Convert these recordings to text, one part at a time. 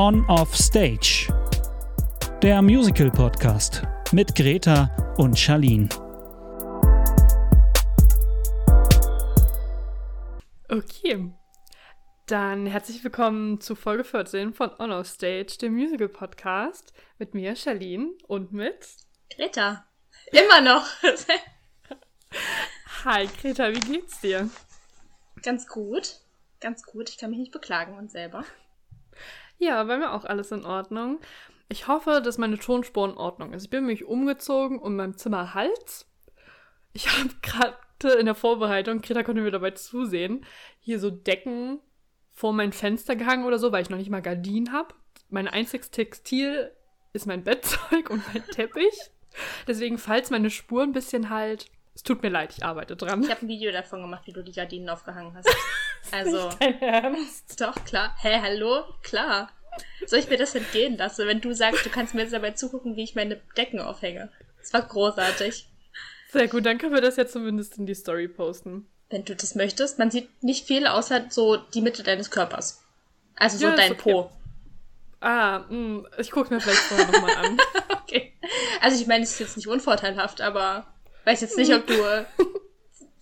On Off Stage. Der Musical Podcast mit Greta und Charlene. Okay. Dann herzlich willkommen zu Folge 14 von On Off Stage, dem Musical Podcast mit mir, Charlene, und mit Greta. Immer noch. Hi Greta, wie geht's dir? Ganz gut. Ganz gut. Ich kann mich nicht beklagen und selber. Ja, bei mir auch alles in Ordnung. Ich hoffe, dass meine Tonspur in Ordnung ist. Ich bin mich umgezogen und mein Zimmer Hals. Ich habe gerade in der Vorbereitung, Greta konnte mir dabei zusehen, hier so Decken vor mein Fenster gehangen oder so, weil ich noch nicht mal Gardinen habe. Mein einziges Textil ist mein Bettzeug und mein Teppich. Deswegen, falls meine Spur ein bisschen halt, es tut mir leid, ich arbeite dran. Ich habe ein Video davon gemacht, wie du die Gardinen aufgehangen hast. Also. Dein Ernst? Doch, klar. Hä, hallo? Klar. Soll ich mir das entgehen lassen, wenn du sagst, du kannst mir jetzt dabei zugucken, wie ich meine Decken aufhänge? Das war großartig. Sehr gut, dann können wir das ja zumindest in die Story posten. Wenn du das möchtest. Man sieht nicht viel, außer so die Mitte deines Körpers. Also so Ja, ist dein okay. Po. Ah, mh, ich gucke mir vielleicht vorher nochmal an. Okay. Also ich meine, es ist jetzt nicht unvorteilhaft, aber weiß jetzt nicht, ob du. äh,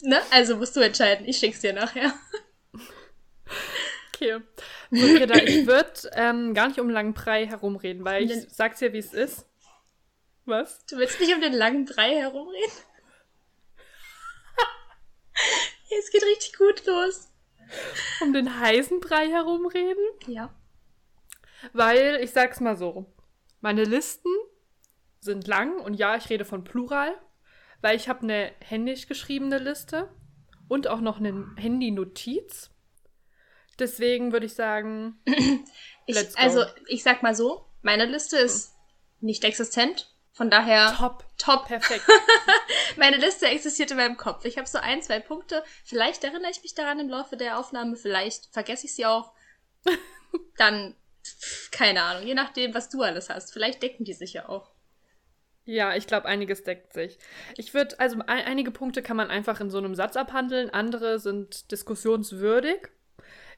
ne? Also musst du entscheiden. Ich schick's dir nachher. Okay. So, Greta, ich würde ähm, gar nicht um langen Brei herumreden, weil ich Den- sag's dir, wie es ist. Was? Du willst nicht um den langen Brei herumreden? es geht richtig gut los. Um den heißen Brei herumreden? Ja. Weil, ich sag's mal so, meine Listen sind lang und ja, ich rede von Plural, weil ich habe eine händisch geschriebene Liste und auch noch eine Handy-Notiz. Deswegen würde ich sagen, Ich, also, ich sag mal so, meine Liste ist nicht existent. Von daher top, top. perfekt. Meine Liste existiert in meinem Kopf. Ich habe so ein, zwei Punkte. Vielleicht erinnere ich mich daran im Laufe der Aufnahme, vielleicht vergesse ich sie auch. Dann, keine Ahnung, je nachdem, was du alles hast. Vielleicht decken die sich ja auch. Ja, ich glaube, einiges deckt sich. Ich würde, also ein, einige Punkte kann man einfach in so einem Satz abhandeln, andere sind diskussionswürdig.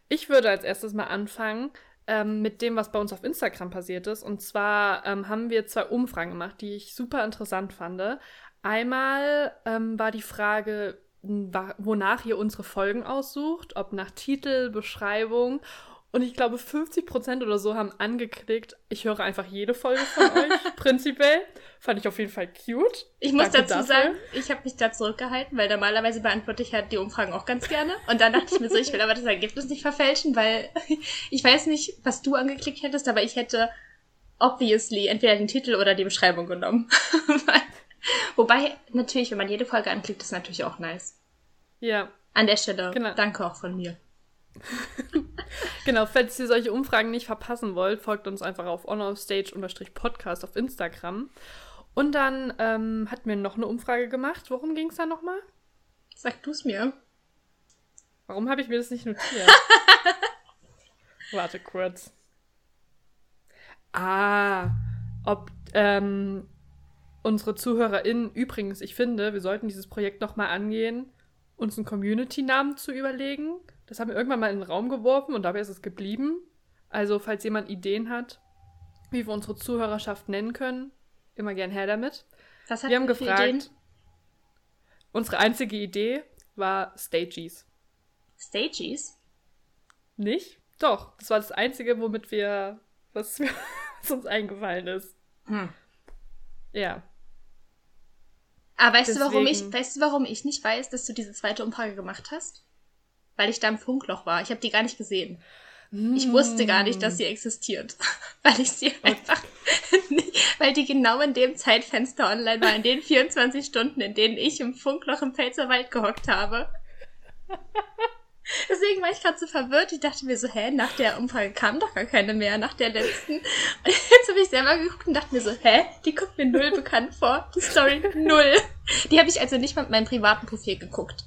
Ich würde als erstes mal anfangen ähm, mit dem, was bei uns auf Instagram passiert ist. Und zwar ähm, haben wir zwei Umfragen gemacht, die ich super interessant fand. Einmal ähm, war die Frage, wonach ihr unsere Folgen aussucht, ob nach Titel, Beschreibung. Und ich glaube, 50% oder so haben angeklickt, ich höre einfach jede Folge von euch, prinzipiell. Fand ich auf jeden Fall cute. Ich muss Danke dazu dafür. sagen, ich habe mich da zurückgehalten, weil normalerweise beantworte ich halt die Umfragen auch ganz gerne. Und dann dachte ich mir so, ich will aber das Ergebnis nicht verfälschen, weil ich weiß nicht, was du angeklickt hättest, aber ich hätte obviously entweder den Titel oder die Beschreibung genommen. Wobei, natürlich, wenn man jede Folge anklickt, ist natürlich auch nice. Ja, An der Stelle, Genau. danke auch von mir. genau. Falls ihr solche Umfragen nicht verpassen wollt, folgt uns einfach auf onoffstage-podcast auf Instagram. Und dann ähm, hatten wir noch eine Umfrage gemacht. Worum ging es da nochmal? Sag du's mir. Warum habe ich mir das nicht notiert? Warte kurz. Ah, ob ähm, unsere ZuhörerInnen, übrigens, ich finde, wir sollten dieses Projekt nochmal angehen, uns einen Community-Namen zu überlegen. Das haben wir irgendwann mal in den Raum geworfen und dabei ist es geblieben. Also, falls jemand Ideen hat, wie wir unsere Zuhörerschaft nennen können, immer gern her damit. Was Wir haben Ideen? gefragt, unsere einzige Idee war Stages. Stages? Nicht? Doch, das war das Einzige, womit wir, was, was uns eingefallen ist. Hm. Ja. Aber weißt du, warum ich, Deswegen- weißt du, warum ich nicht weiß, dass du diese zweite Umfrage gemacht hast? Weil ich da im Funkloch war. Ich habe die gar nicht gesehen. Ich wusste gar nicht, dass sie existiert. weil ich sie einfach nicht, weil die genau in dem Zeitfenster online war, in den 24 Stunden, in denen ich im Funkloch im Pfälzerwald gehockt habe. Deswegen war ich gerade so verwirrt. Ich dachte mir so, hä, nach der Umfrage kam doch gar keine mehr, nach der letzten. Und jetzt habe ich selber geguckt und dachte mir so, hä, die kommt mir null bekannt vor. Die Story null. Die habe ich also nicht mal mit meinem privaten Profil geguckt.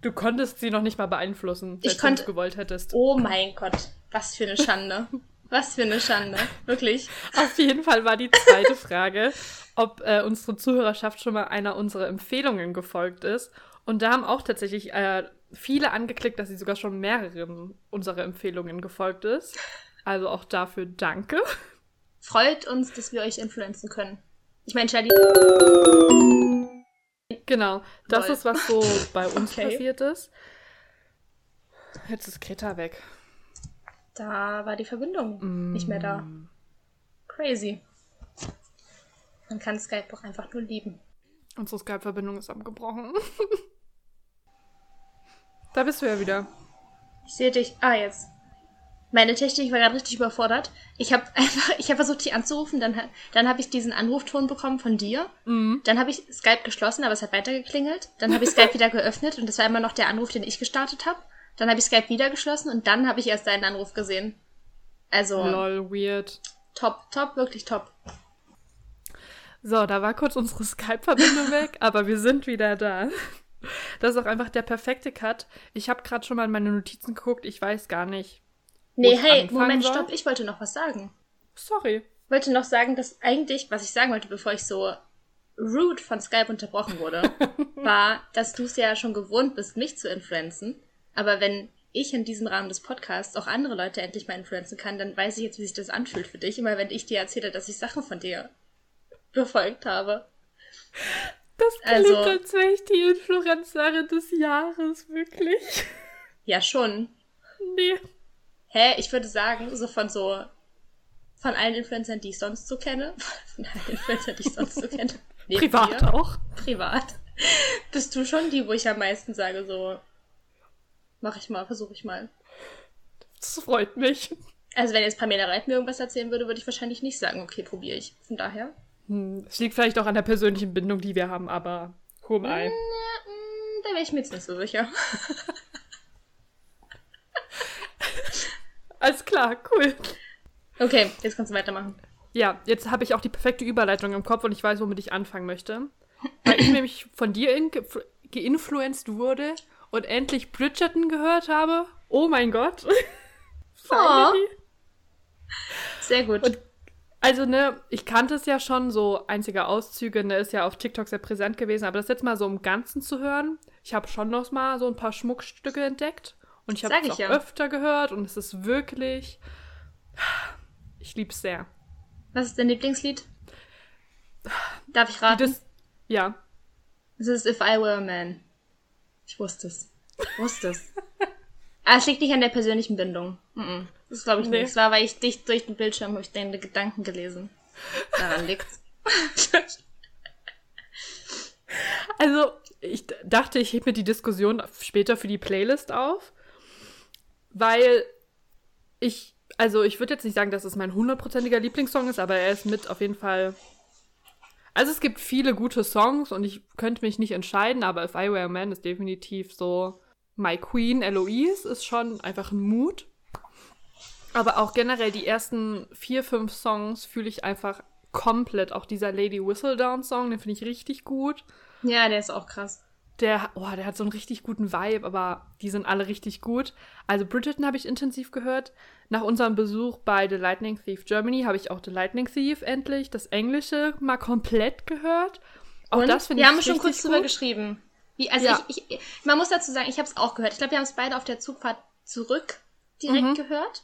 Du konntest sie noch nicht mal beeinflussen, Ich konnte- du es gewollt hättest. Oh mein Gott, was für eine Schande. Was für eine Schande. Wirklich. Auf jeden Fall war die zweite Frage, ob äh, unsere Zuhörerschaft schon mal einer unserer Empfehlungen gefolgt ist. Und da haben auch tatsächlich äh, viele angeklickt, dass sie sogar schon mehreren unserer Empfehlungen gefolgt ist. Also auch dafür danke. Freut uns, dass wir euch influenzen können. Ich meine, Charlie. Genau, das Lol. ist, was so bei uns Okay. passiert ist. Jetzt ist Greta weg. Da war die Verbindung nicht mehr da. Crazy. Man kann Skype doch einfach nur lieben. Unsere Skype-Verbindung ist abgebrochen. da bist du ja wieder. Ich sehe dich. Ah, jetzt. Meine Technik war gerade richtig überfordert. Ich habe einfach, ich habe versucht, dich anzurufen, dann, dann habe ich diesen Anrufton bekommen von dir. Mhm. Dann habe ich Skype geschlossen, aber es hat weitergeklingelt. Dann habe ich Skype wieder geöffnet und das war immer noch der Anruf, den ich gestartet habe. Dann habe ich Skype wieder geschlossen und dann habe ich erst deinen Anruf gesehen. Also Lol, weird. top, top, wirklich top. So, da war kurz unsere Skype-Verbindung weg, aber wir sind wieder da. Das ist auch einfach der perfekte Cut. Ich habe gerade schon mal in meine Notizen geguckt. Ich weiß gar nicht. Nee, hey, Moment, soll. stopp, ich wollte noch was sagen. Sorry. Ich wollte noch sagen, dass eigentlich, was ich sagen wollte, bevor ich so rude von Skype unterbrochen wurde, war, dass du es ja schon gewohnt bist, mich zu influenzen. Aber wenn ich in diesem Rahmen des Podcasts auch andere Leute endlich mal influenzen kann, dann weiß ich jetzt, wie sich das anfühlt für dich. Immer wenn ich dir erzähle, dass ich Sachen von dir befolgt habe. Das klingt, Also- als wäre ich die Influencerin des Jahres, wirklich. Ja, schon. Nee. Hä, ich würde sagen, so von so, von allen Influencern, die ich sonst so kenne, von allen Influencern, die ich sonst so kenne, Privat dir, auch. privat, bist du schon die, wo ich am meisten sage, so, mach ich mal, versuche ich mal. Das freut mich. Also wenn jetzt Pamela Reit mir irgendwas erzählen würde, würde ich wahrscheinlich nicht sagen, okay, probiere ich. Von daher. Hm, Es liegt vielleicht auch an der persönlichen Bindung, die wir haben, aber who am I? Da wäre ich mir jetzt nicht so sicher. Alles klar, cool. Okay, jetzt kannst du weitermachen. Ja, jetzt habe ich auch die perfekte Überleitung im Kopf und ich weiß, womit ich anfangen möchte. Weil ich nämlich von dir in, geinfluenced wurde und endlich Bridgerton gehört habe. Oh mein Gott. Finally. Sehr gut. Und- Also, ne, ich kannte es ja schon, so einzige Auszüge, ne, ist ja auf TikTok sehr präsent gewesen, aber das jetzt mal so im Ganzen zu hören, ich habe schon noch mal so ein paar Schmuckstücke entdeckt und ich habe es auch ja. öfter gehört und es ist wirklich, ich lieb's sehr. Was ist dein Lieblingslied? Darf ich raten? Dis ja, Es ist If I Were a Man. Ich wusste es. Ich wusste es. ah, es liegt nicht an der persönlichen Bindung. Mm -mm. Das glaube ich Nee. nicht. Es war, weil ich dich durch den Bildschirm habe ich deine Gedanken gelesen. Daran liegt's. Also, ich dachte, ich hebe mir die Diskussion später für die Playlist auf, weil ich, also ich würde jetzt nicht sagen, dass es mein hundertprozentiger Lieblingssong ist, aber er ist mit auf jeden Fall. Also es gibt viele gute Songs und ich könnte mich nicht entscheiden, aber If I Were a Man ist definitiv so My Queen, Eloise ist schon einfach ein Mut. Aber auch generell die ersten vier, fünf Songs fühle ich einfach komplett. Auch dieser Lady Whistledown Song, den finde ich richtig gut. ja, der ist auch krass. Der, oh, der hat so einen richtig guten Vibe, aber die sind alle richtig gut. Also Bridgerton habe ich intensiv gehört. Nach unserem Besuch bei The Lightning Thief Germany habe ich auch The Lightning Thief endlich, das Englische, mal komplett gehört. Auch Und das finde wir ich haben schon kurz drüber geschrieben. Wie, also Ja. ich, ich, man muss dazu sagen, ich habe es auch gehört. Ich glaube, wir haben es beide auf der Zugfahrt zurück direkt Mhm. gehört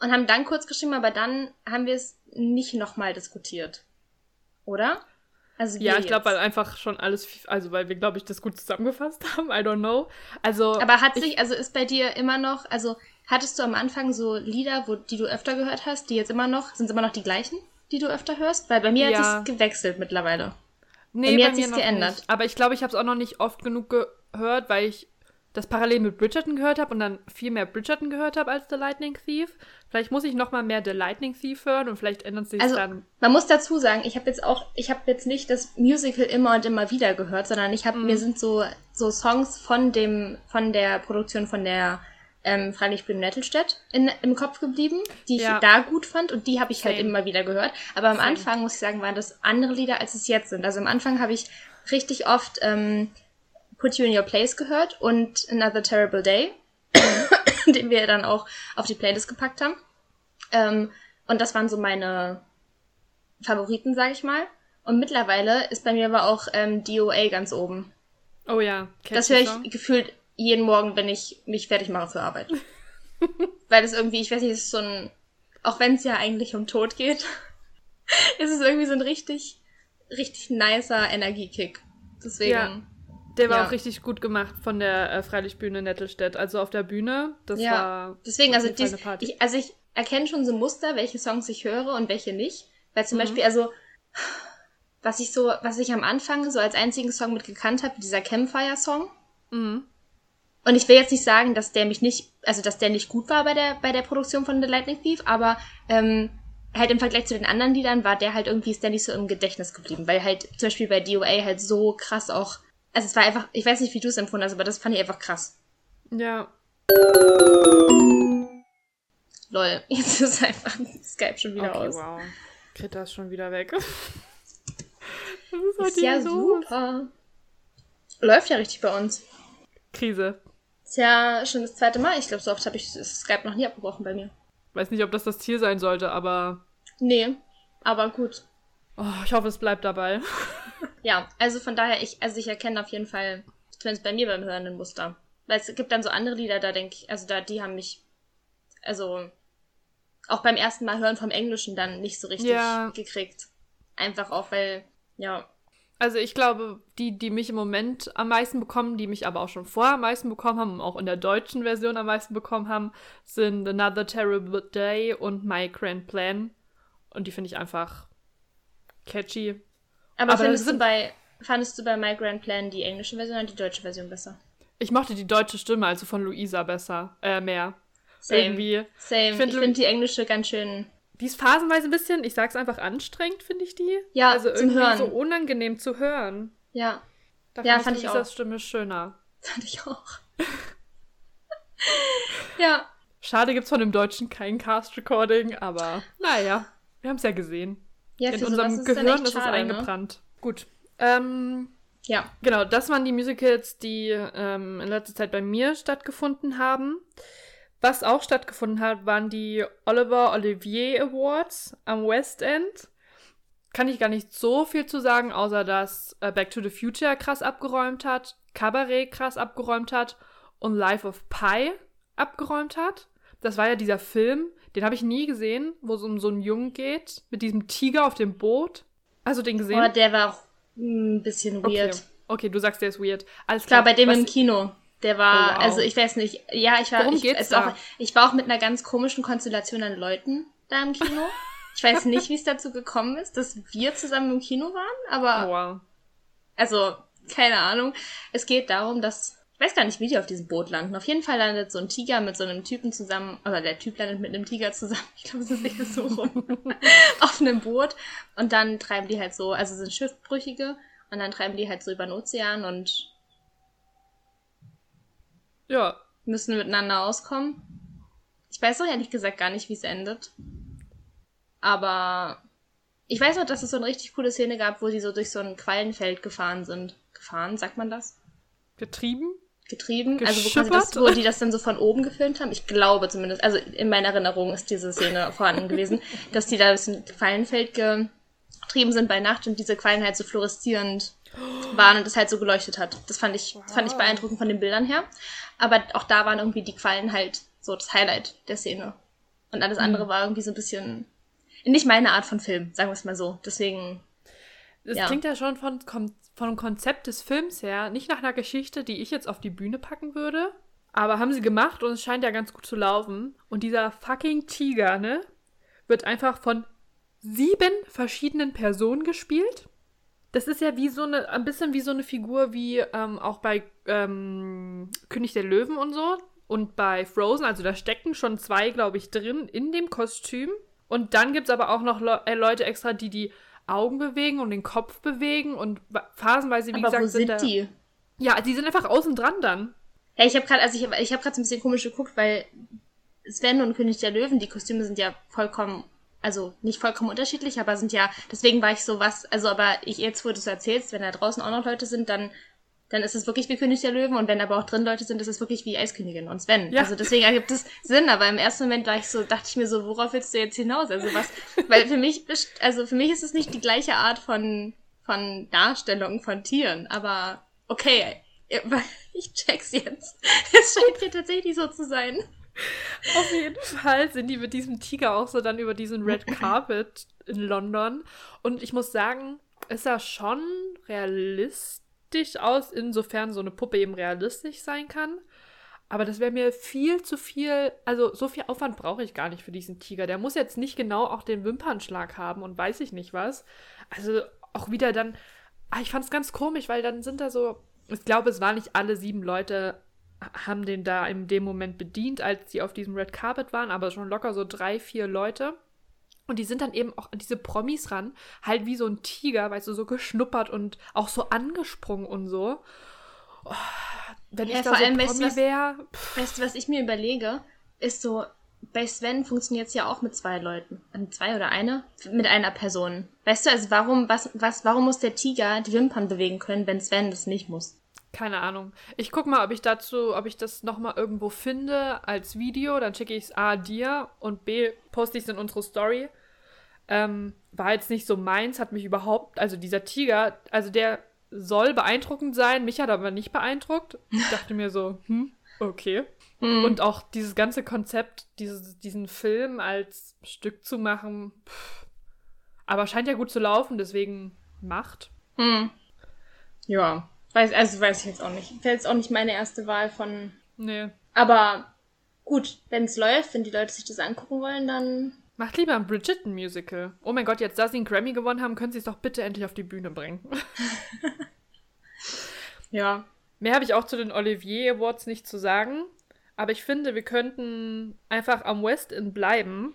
und haben dann kurz geschrieben, aber dann haben wir es nicht nochmal diskutiert. Oder? Also Ja, ich glaube, weil einfach schon alles, also weil wir, glaube ich, das gut zusammengefasst haben. I don't know. Also, Aber hat ich, sich, also ist bei dir immer noch, also hattest du am Anfang so Lieder, wo, die du öfter gehört hast, die jetzt immer noch, sind es immer noch die gleichen, die du öfter hörst? Weil bei mir Ja. hat es gewechselt mittlerweile. Nee, Bei mir bei hat noch geändert. Nicht. Aber ich glaube, ich habe es auch noch nicht oft genug gehört, weil ich das parallel mit Bridgerton gehört habe und dann viel mehr Bridgerton gehört habe als The Lightning Thief. Vielleicht muss ich noch mal mehr The Lightning Thief hören und vielleicht ändert sich Also dann. man muss dazu sagen, ich habe jetzt auch, ich habe jetzt nicht das Musical immer und immer wieder gehört, sondern ich habe, Mhm. mir sind so so Songs von dem, von der Produktion von der ähm, Freilichtbühne Nettelstedt in, im Kopf geblieben, die ich Ja. da gut fand und die habe ich halt Same. immer wieder gehört. Aber am Same. Anfang muss ich sagen, waren das andere Lieder, als es jetzt sind. Also am Anfang habe ich richtig oft ähm, Put You in Your Place gehört und Another Terrible Day, den wir dann auch auf die Playlist gepackt haben. Ähm, und das waren so meine Favoriten, sag ich mal. Und mittlerweile ist bei mir aber auch ähm, DOA ganz oben. Oh ja, Das catchy höre ich Song. gefühlt jeden Morgen, wenn ich mich fertig mache für Arbeit. Weil es irgendwie, ich weiß nicht, es ist so ein, auch wenn es ja eigentlich um Tod geht, ist es irgendwie so ein richtig, richtig nicer Energiekick. Deswegen. Ja. Der war Ja. auch richtig gut gemacht von der äh, Freilichtbühne Nettelstedt. Also auf der Bühne, das Ja. war. Deswegen, also, dies, ich, also ich erkenne schon so Muster, welche Songs ich höre und welche nicht. Weil zum Mhm. Beispiel, also, was ich so, was ich am Anfang so als einzigen Song mit gekannt habe, dieser Campfire-Song. Mhm. Und ich will jetzt nicht sagen, dass der mich nicht, also dass der nicht gut war bei der, bei der Produktion von The Lightning Thief, aber ähm, halt im Vergleich zu den anderen Liedern war der halt irgendwie, ist der nicht so im Gedächtnis geblieben, weil halt zum Beispiel bei DOA halt so krass auch, also es war einfach, ich weiß nicht, wie du es empfunden hast, aber das fand ich einfach krass. Ja. Lol, jetzt ist einfach Skype schon wieder Okay, aus. wow. Greta ist schon wieder weg. Was ist heute Ist ja los? super. Läuft ja richtig bei uns. Krise. Ist ja schon das zweite Mal. Ich glaube, so oft habe ich das Skype noch nie abgebrochen bei mir. Weiß nicht, ob das das Ziel sein sollte, aber Nee, aber gut. oh, ich hoffe, es bleibt dabei. Ja, also von daher, ich, also ich erkenne auf jeden Fall, zumindest bei mir beim Hören ein Muster. Weil es gibt dann so andere Lieder, da denke ich, also da, die haben mich, also auch beim ersten Mal hören vom Englischen dann nicht so richtig Ja. gekriegt. Einfach auch, weil, ja, Also ich glaube, die, die mich im Moment am meisten bekommen, die mich aber auch schon vorher am meisten bekommen haben und auch in der deutschen Version am meisten bekommen haben, sind Another Terrible Day und My Grand Plan. Und die finde ich einfach catchy. Aber, Aber findest, du bei, fandest du bei My Grand Plan die englische Version oder die deutsche Version besser? Ich mochte die deutsche Stimme, also von Luisa besser, äh, mehr. Same. Irgendwie. Same. Ich find finde Lu- die englische ganz schön. Die ist phasenweise ein bisschen, ich sag's einfach, anstrengend, finde ich die. Ja, also irgendwie Hören. so unangenehm zu hören. Ja, Da Ja, fand fand ich ich Luisas auch. Stimme schöner. fand ich auch. ja. Schade gibt's von dem Deutschen kein Cast-Recording, aber naja, wir haben's ja gesehen. Ja, In unserem ist Gehirn ist es schade, ne? eingebrannt. Gut. Ähm, Ja. genau, das waren die Musicals, die ähm, in letzter Zeit bei mir stattgefunden haben. Was auch stattgefunden hat, waren die Oliver Olivier Awards am West End. Kann ich gar nicht so viel zu sagen, außer dass äh, Back to the Future krass abgeräumt hat, Cabaret krass abgeräumt hat und Life of Pi abgeräumt hat. Das war ja dieser Film, den habe ich nie gesehen, wo es um so einen Jungen geht, mit diesem Tiger auf dem Boot. Du den gesehen? Aber der war auch ein bisschen okay. weird. okay, du sagst, der ist weird. Alles Klar, klar. bei dem im Kino. Der war, Oh, wow. also ich weiß nicht, ja, ich war, Worum ich, geht's da? Auch, ich war auch mit einer ganz komischen Konstellation an Leuten da im Kino. Ich weiß nicht, wie es dazu gekommen ist, dass wir zusammen im Kino waren, aber Oh, wow. Also, keine Ahnung. Es geht darum, dass. Ich weiß gar nicht, wie die auf diesem Boot landen. Auf jeden Fall landet so ein Tiger mit so einem Typen zusammen, oder der Typ landet mit einem Tiger zusammen. Ich glaube, es ist eher so rum. auf einem Boot. Und dann treiben die halt so, also sind Schiffbrüchige, und dann treiben die halt so über den Ozean und Ja, müssen miteinander auskommen. Ich weiß auch ehrlich gesagt gar nicht, wie es endet. Aber ich weiß noch, dass es so eine richtig coole Szene gab, wo sie so durch so ein Quallenfeld gefahren sind. Gefahren, sagt man das? getrieben. Getrieben. Also wo, quasi das, wo die das dann so von oben gefilmt haben. Ich glaube zumindest, also in meiner Erinnerung ist diese Szene vorhanden gewesen, dass die da ein Quallenfeld getrieben sind bei Nacht und diese Quallen halt so fluoreszierend waren und es halt so geleuchtet hat. Das fand ich, das fand ich Wow. beeindruckend von den Bildern her. Aber auch da waren irgendwie die Quallen halt so das Highlight der Szene. Und alles Mhm. andere war irgendwie so ein bisschen nicht meine Art von Film, sagen wir es mal so. Deswegen, Das Ja. klingt ja schon von, vom Konzept des Films her nicht nach einer Geschichte, die ich jetzt auf die Bühne packen würde. Aber haben sie gemacht und es scheint ja ganz gut zu laufen. Und dieser fucking Tiger, ne, wird einfach von sieben verschiedenen Personen gespielt. Das ist ja wie so eine, ein bisschen wie so eine Figur wie ähm, auch bei ähm, König der Löwen und so. Und bei Frozen, also da stecken schon zwei, glaube ich, drin in dem Kostüm. Und dann gibt es aber auch noch Le äh, Leute extra, die die Augen bewegen und den Kopf bewegen und phasenweise, wie aber gesagt, wo sind da, die? Ja, die sind einfach außen dran dann. Ja, ich habe gerade, also ich habe ich hab gerade so ein bisschen komisch geguckt, weil Sven und König der Löwen, die Kostüme sind ja vollkommen, also nicht vollkommen unterschiedlich, aber sind ja, deswegen war ich so was, also aber ich jetzt, wo du es erzählst, wenn da draußen auch noch Leute sind, dann dann ist es wirklich wie König der Löwen und wenn aber auch drin Leute sind, ist es wirklich wie Eiskönigin und Sven. Ja. Also deswegen ergibt es Sinn, aber im ersten Moment war ich so, dachte ich mir so, worauf willst du jetzt hinaus? Also was, weil für mich, also für mich ist es nicht die gleiche Art von, von Darstellung von Tieren, aber okay, ich check's jetzt. Es scheint hier tatsächlich so zu sein. Auf jeden Fall sind die mit diesem Tiger auch so dann über diesen Red Carpet in London. Und ich muss sagen, ist er schon realistisch aus, insofern so eine Puppe eben realistisch sein kann. Aber das wäre mir viel zu viel, also so viel Aufwand brauche ich gar nicht für diesen Tiger. Der muss jetzt nicht genau auch den Wimpernschlag haben und weiß ich nicht was. Also auch wieder dann, ah, ich fand es ganz komisch, weil dann sind da so, ich glaube, es waren nicht alle sieben Leute haben den da in dem Moment bedient, als sie auf diesem Red Carpet waren, aber schon locker so drei, vier Leute. Und die sind dann eben auch an diese Promis ran, halt wie so ein Tiger, weißt du, so geschnuppert und auch so angesprungen und so. Oh, wenn ja, ich da vor so allem, Promi weißt, wäre. Weißt du, was ich mir überlege, ist so, bei Sven funktioniert es ja auch mit zwei Leuten. Zwei oder eine? Mit einer Person. Weißt du, also warum, was, was, warum muss der Tiger die Wimpern bewegen können, wenn Sven das nicht muss? Keine Ahnung. Ich guck mal, ob ich dazu, ob ich das nochmal irgendwo finde als Video. Dann schicke ich es A dir und B poste ich es in unsere Story. Ähm, war jetzt nicht so meins, hat mich überhaupt, also dieser Tiger, also der soll beeindruckend sein, mich hat aber nicht beeindruckt. Ich dachte mir so, hm, okay. Mhm. Und auch dieses ganze Konzept, dieses, diesen Film als Stück zu machen, pff. aber scheint ja gut zu laufen, deswegen Macht. Mhm. Ja, Weiß, also weiß ich jetzt auch nicht. Wäre jetzt auch nicht meine erste Wahl von. Nee. Aber gut, wenn es läuft, wenn die Leute sich das angucken wollen, dann. Macht lieber ein Bridgerton-Musical. Oh mein Gott, jetzt da sie einen Grammy gewonnen haben, können sie es doch bitte endlich auf die Bühne bringen. ja. Mehr habe ich auch zu den Olivier Awards nicht zu sagen. Aber ich finde, wir könnten einfach am West End bleiben.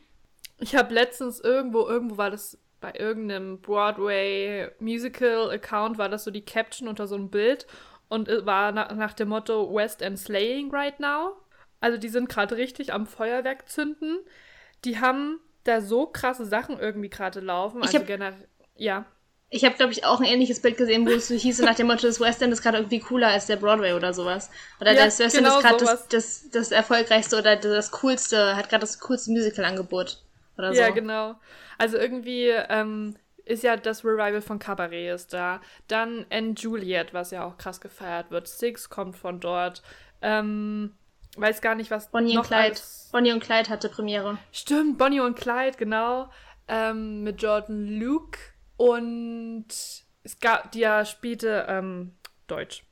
Ich habe letztens irgendwo, irgendwo war das bei irgendeinem Broadway Musical Account war das so die Caption unter so einem Bild und war na nach dem Motto West End Slaying right now. Also die sind gerade richtig am Feuerwerk zünden. Die haben da so krasse Sachen irgendwie gerade laufen. Also generell, ja. Ich habe, glaube ich, auch ein ähnliches Bild gesehen, wo es so hieß, nach dem Motto, das West End ist gerade irgendwie cooler als der Broadway oder sowas. Oder ja, das West End genau ist gerade das, das, das erfolgreichste oder das coolste, hat gerade das coolste Musical-Angebot. Oder so. Ja, genau. Also irgendwie ähm, ist ja das Revival von Cabaret ist da. Dann Anne Juliet, was ja auch krass gefeiert wird. Six kommt von dort. Ähm, weiß gar nicht, was Bonnie und Clyde. Alles... Bonnie und Clyde hatte Premiere. Stimmt, Bonnie und Clyde, genau. Ähm, mit Jordan Luke. Und es gab, die ja spielte ähm, Deutsch.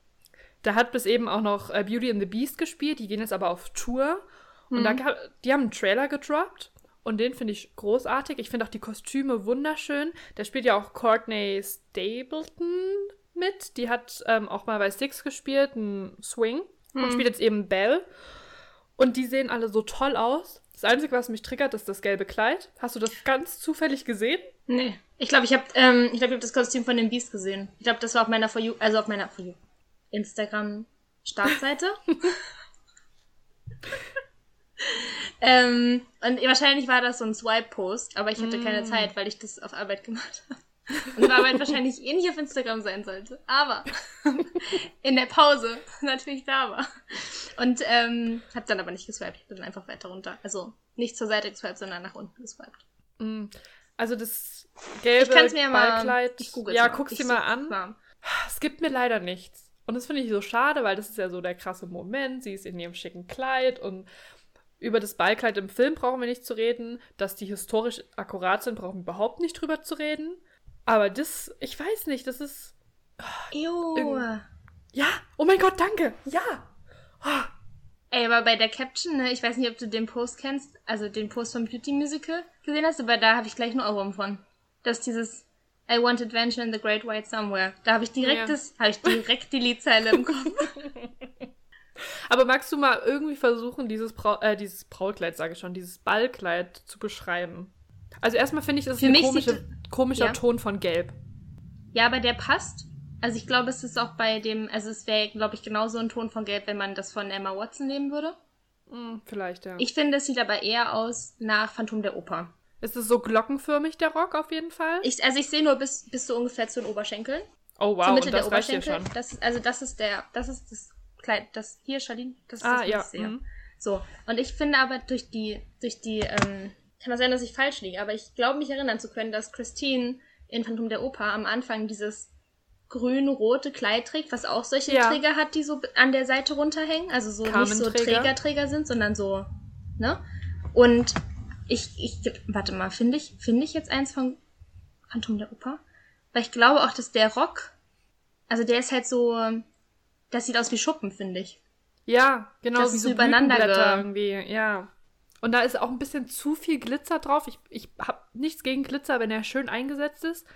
Da hat bis eben auch noch äh, Beauty and the Beast gespielt. Die gehen jetzt aber auf Tour. Und mhm. da gab, die haben einen Trailer gedroppt. Und den finde ich großartig. Ich finde auch die Kostüme wunderschön. Da spielt ja auch Courtney Stapleton mit. Die hat ähm, auch mal bei Six gespielt, ein Swing. Mhm. Und spielt jetzt eben Belle. Und die sehen alle so toll aus. Das Einzige, was mich triggert, ist das gelbe Kleid. Hast du das ganz zufällig gesehen? Nee. Ich glaube, ich habe ähm, ich glaub, ich hab das Kostüm von dem Beast gesehen. Ich glaube, das war auf meiner For You, also auf meiner For You Instagram Startseite. ähm, und wahrscheinlich war das so ein Swipe-Post, aber ich hatte mm. keine Zeit, weil ich das auf Arbeit gemacht habe. Und Arbeit wahrscheinlich eh nicht auf Instagram sein sollte. Aber in der Pause natürlich da war. Und ähm, hab dann aber nicht geswiped. Ich bin einfach weiter runter. Also nicht zur Seite geswiped, sondern nach unten geswiped. Mm. Also das gelbe ich mir Ballkleid. Mal, ja, guck's dir mal an. Klar. Es gibt mir leider nichts. Und das finde ich so schade, weil das ist ja so der krasse Moment. Sie ist in ihrem schicken Kleid und über das Ballkleid im Film brauchen wir nicht zu reden. Dass die historisch akkurat sind, brauchen wir überhaupt nicht drüber zu reden. Aber das, ich weiß nicht, das ist. Oh, ja, oh mein Gott, danke. Ja. Oh. Ey, aber bei der Caption, ne, ich weiß nicht, ob du den Post kennst, also den Post vom Beauty Musical gesehen hast, aber da habe ich gleich einen Ohrwurm von. Das ist dieses I want adventure in the great white somewhere. Da habe ich direkt ja. das, habe ich direkt die Liedzeile im Kopf. Aber magst du mal irgendwie versuchen, dieses, Brau äh, dieses Brautkleid, sage ich schon, dieses Ballkleid zu beschreiben? Also erstmal finde ich, das ist ein komische, komischer ja. Ton von Gelb. Ja, aber der passt. Also ich glaube, es ist auch bei dem, also es wäre, glaube ich, genauso ein Ton von Gelb, wenn man das von Emma Watson nehmen würde. Hm, vielleicht, ja. Ich finde, es sieht aber eher aus nach Phantom der Oper. Ist es so glockenförmig, der Rock, auf jeden Fall? Ich, also ich sehe nur bis, bis so ungefähr zu den Oberschenkeln. Oh wow, Zur Mitte und das der Oberschenkel. Schon. Das, also das ist der, das ist das Kleid, das hier, Charlene, das ist ah, das, ja. ich sehe. Mhm. So. Und ich finde aber durch die, durch die, ähm, kann das sein, dass ich falsch liege, aber ich glaube mich erinnern zu können, dass Christine in Phantom der Oper am Anfang dieses grün-rote Kleid trägt, was auch solche ja. Träger hat, die so an der Seite runterhängen. Also so nicht so Träger-Träger sind, sondern so Ne? Und ich, ich, warte mal, finde ich, finde ich jetzt eins von Phantom der Oper? Weil ich glaube auch, dass der Rock, also der ist halt so, das sieht aus wie Schuppen, finde ich. Ja, genau, Das wie so übereinander irgendwie, ja. Und da ist auch ein bisschen zu viel Glitzer drauf. Ich, ich habe nichts gegen Glitzer, wenn er schön eingesetzt ist.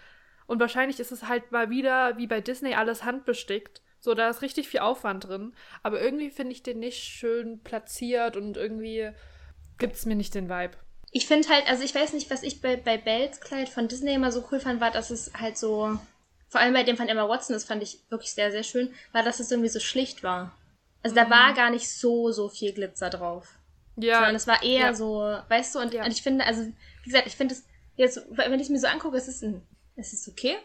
Und wahrscheinlich ist es halt mal wieder, wie bei Disney, alles handbestickt. So, da ist richtig viel Aufwand drin. Aber irgendwie finde ich den nicht schön platziert und irgendwie gibt es mir nicht den Vibe. Ich finde halt, also ich weiß nicht, was ich bei, bei Bells Kleid von Disney immer so cool fand, war, dass es halt so, vor allem bei dem von Emma Watson, das fand ich wirklich sehr, sehr schön, war, dass es irgendwie so schlicht war. Also da war gar nicht so, so viel Glitzer drauf. Ja, Sondern es war eher ja. so, weißt du, und, Ja. und ich finde, also, wie gesagt, ich finde es, jetzt, wenn ich es mir so angucke, es ist ein, es ist okay.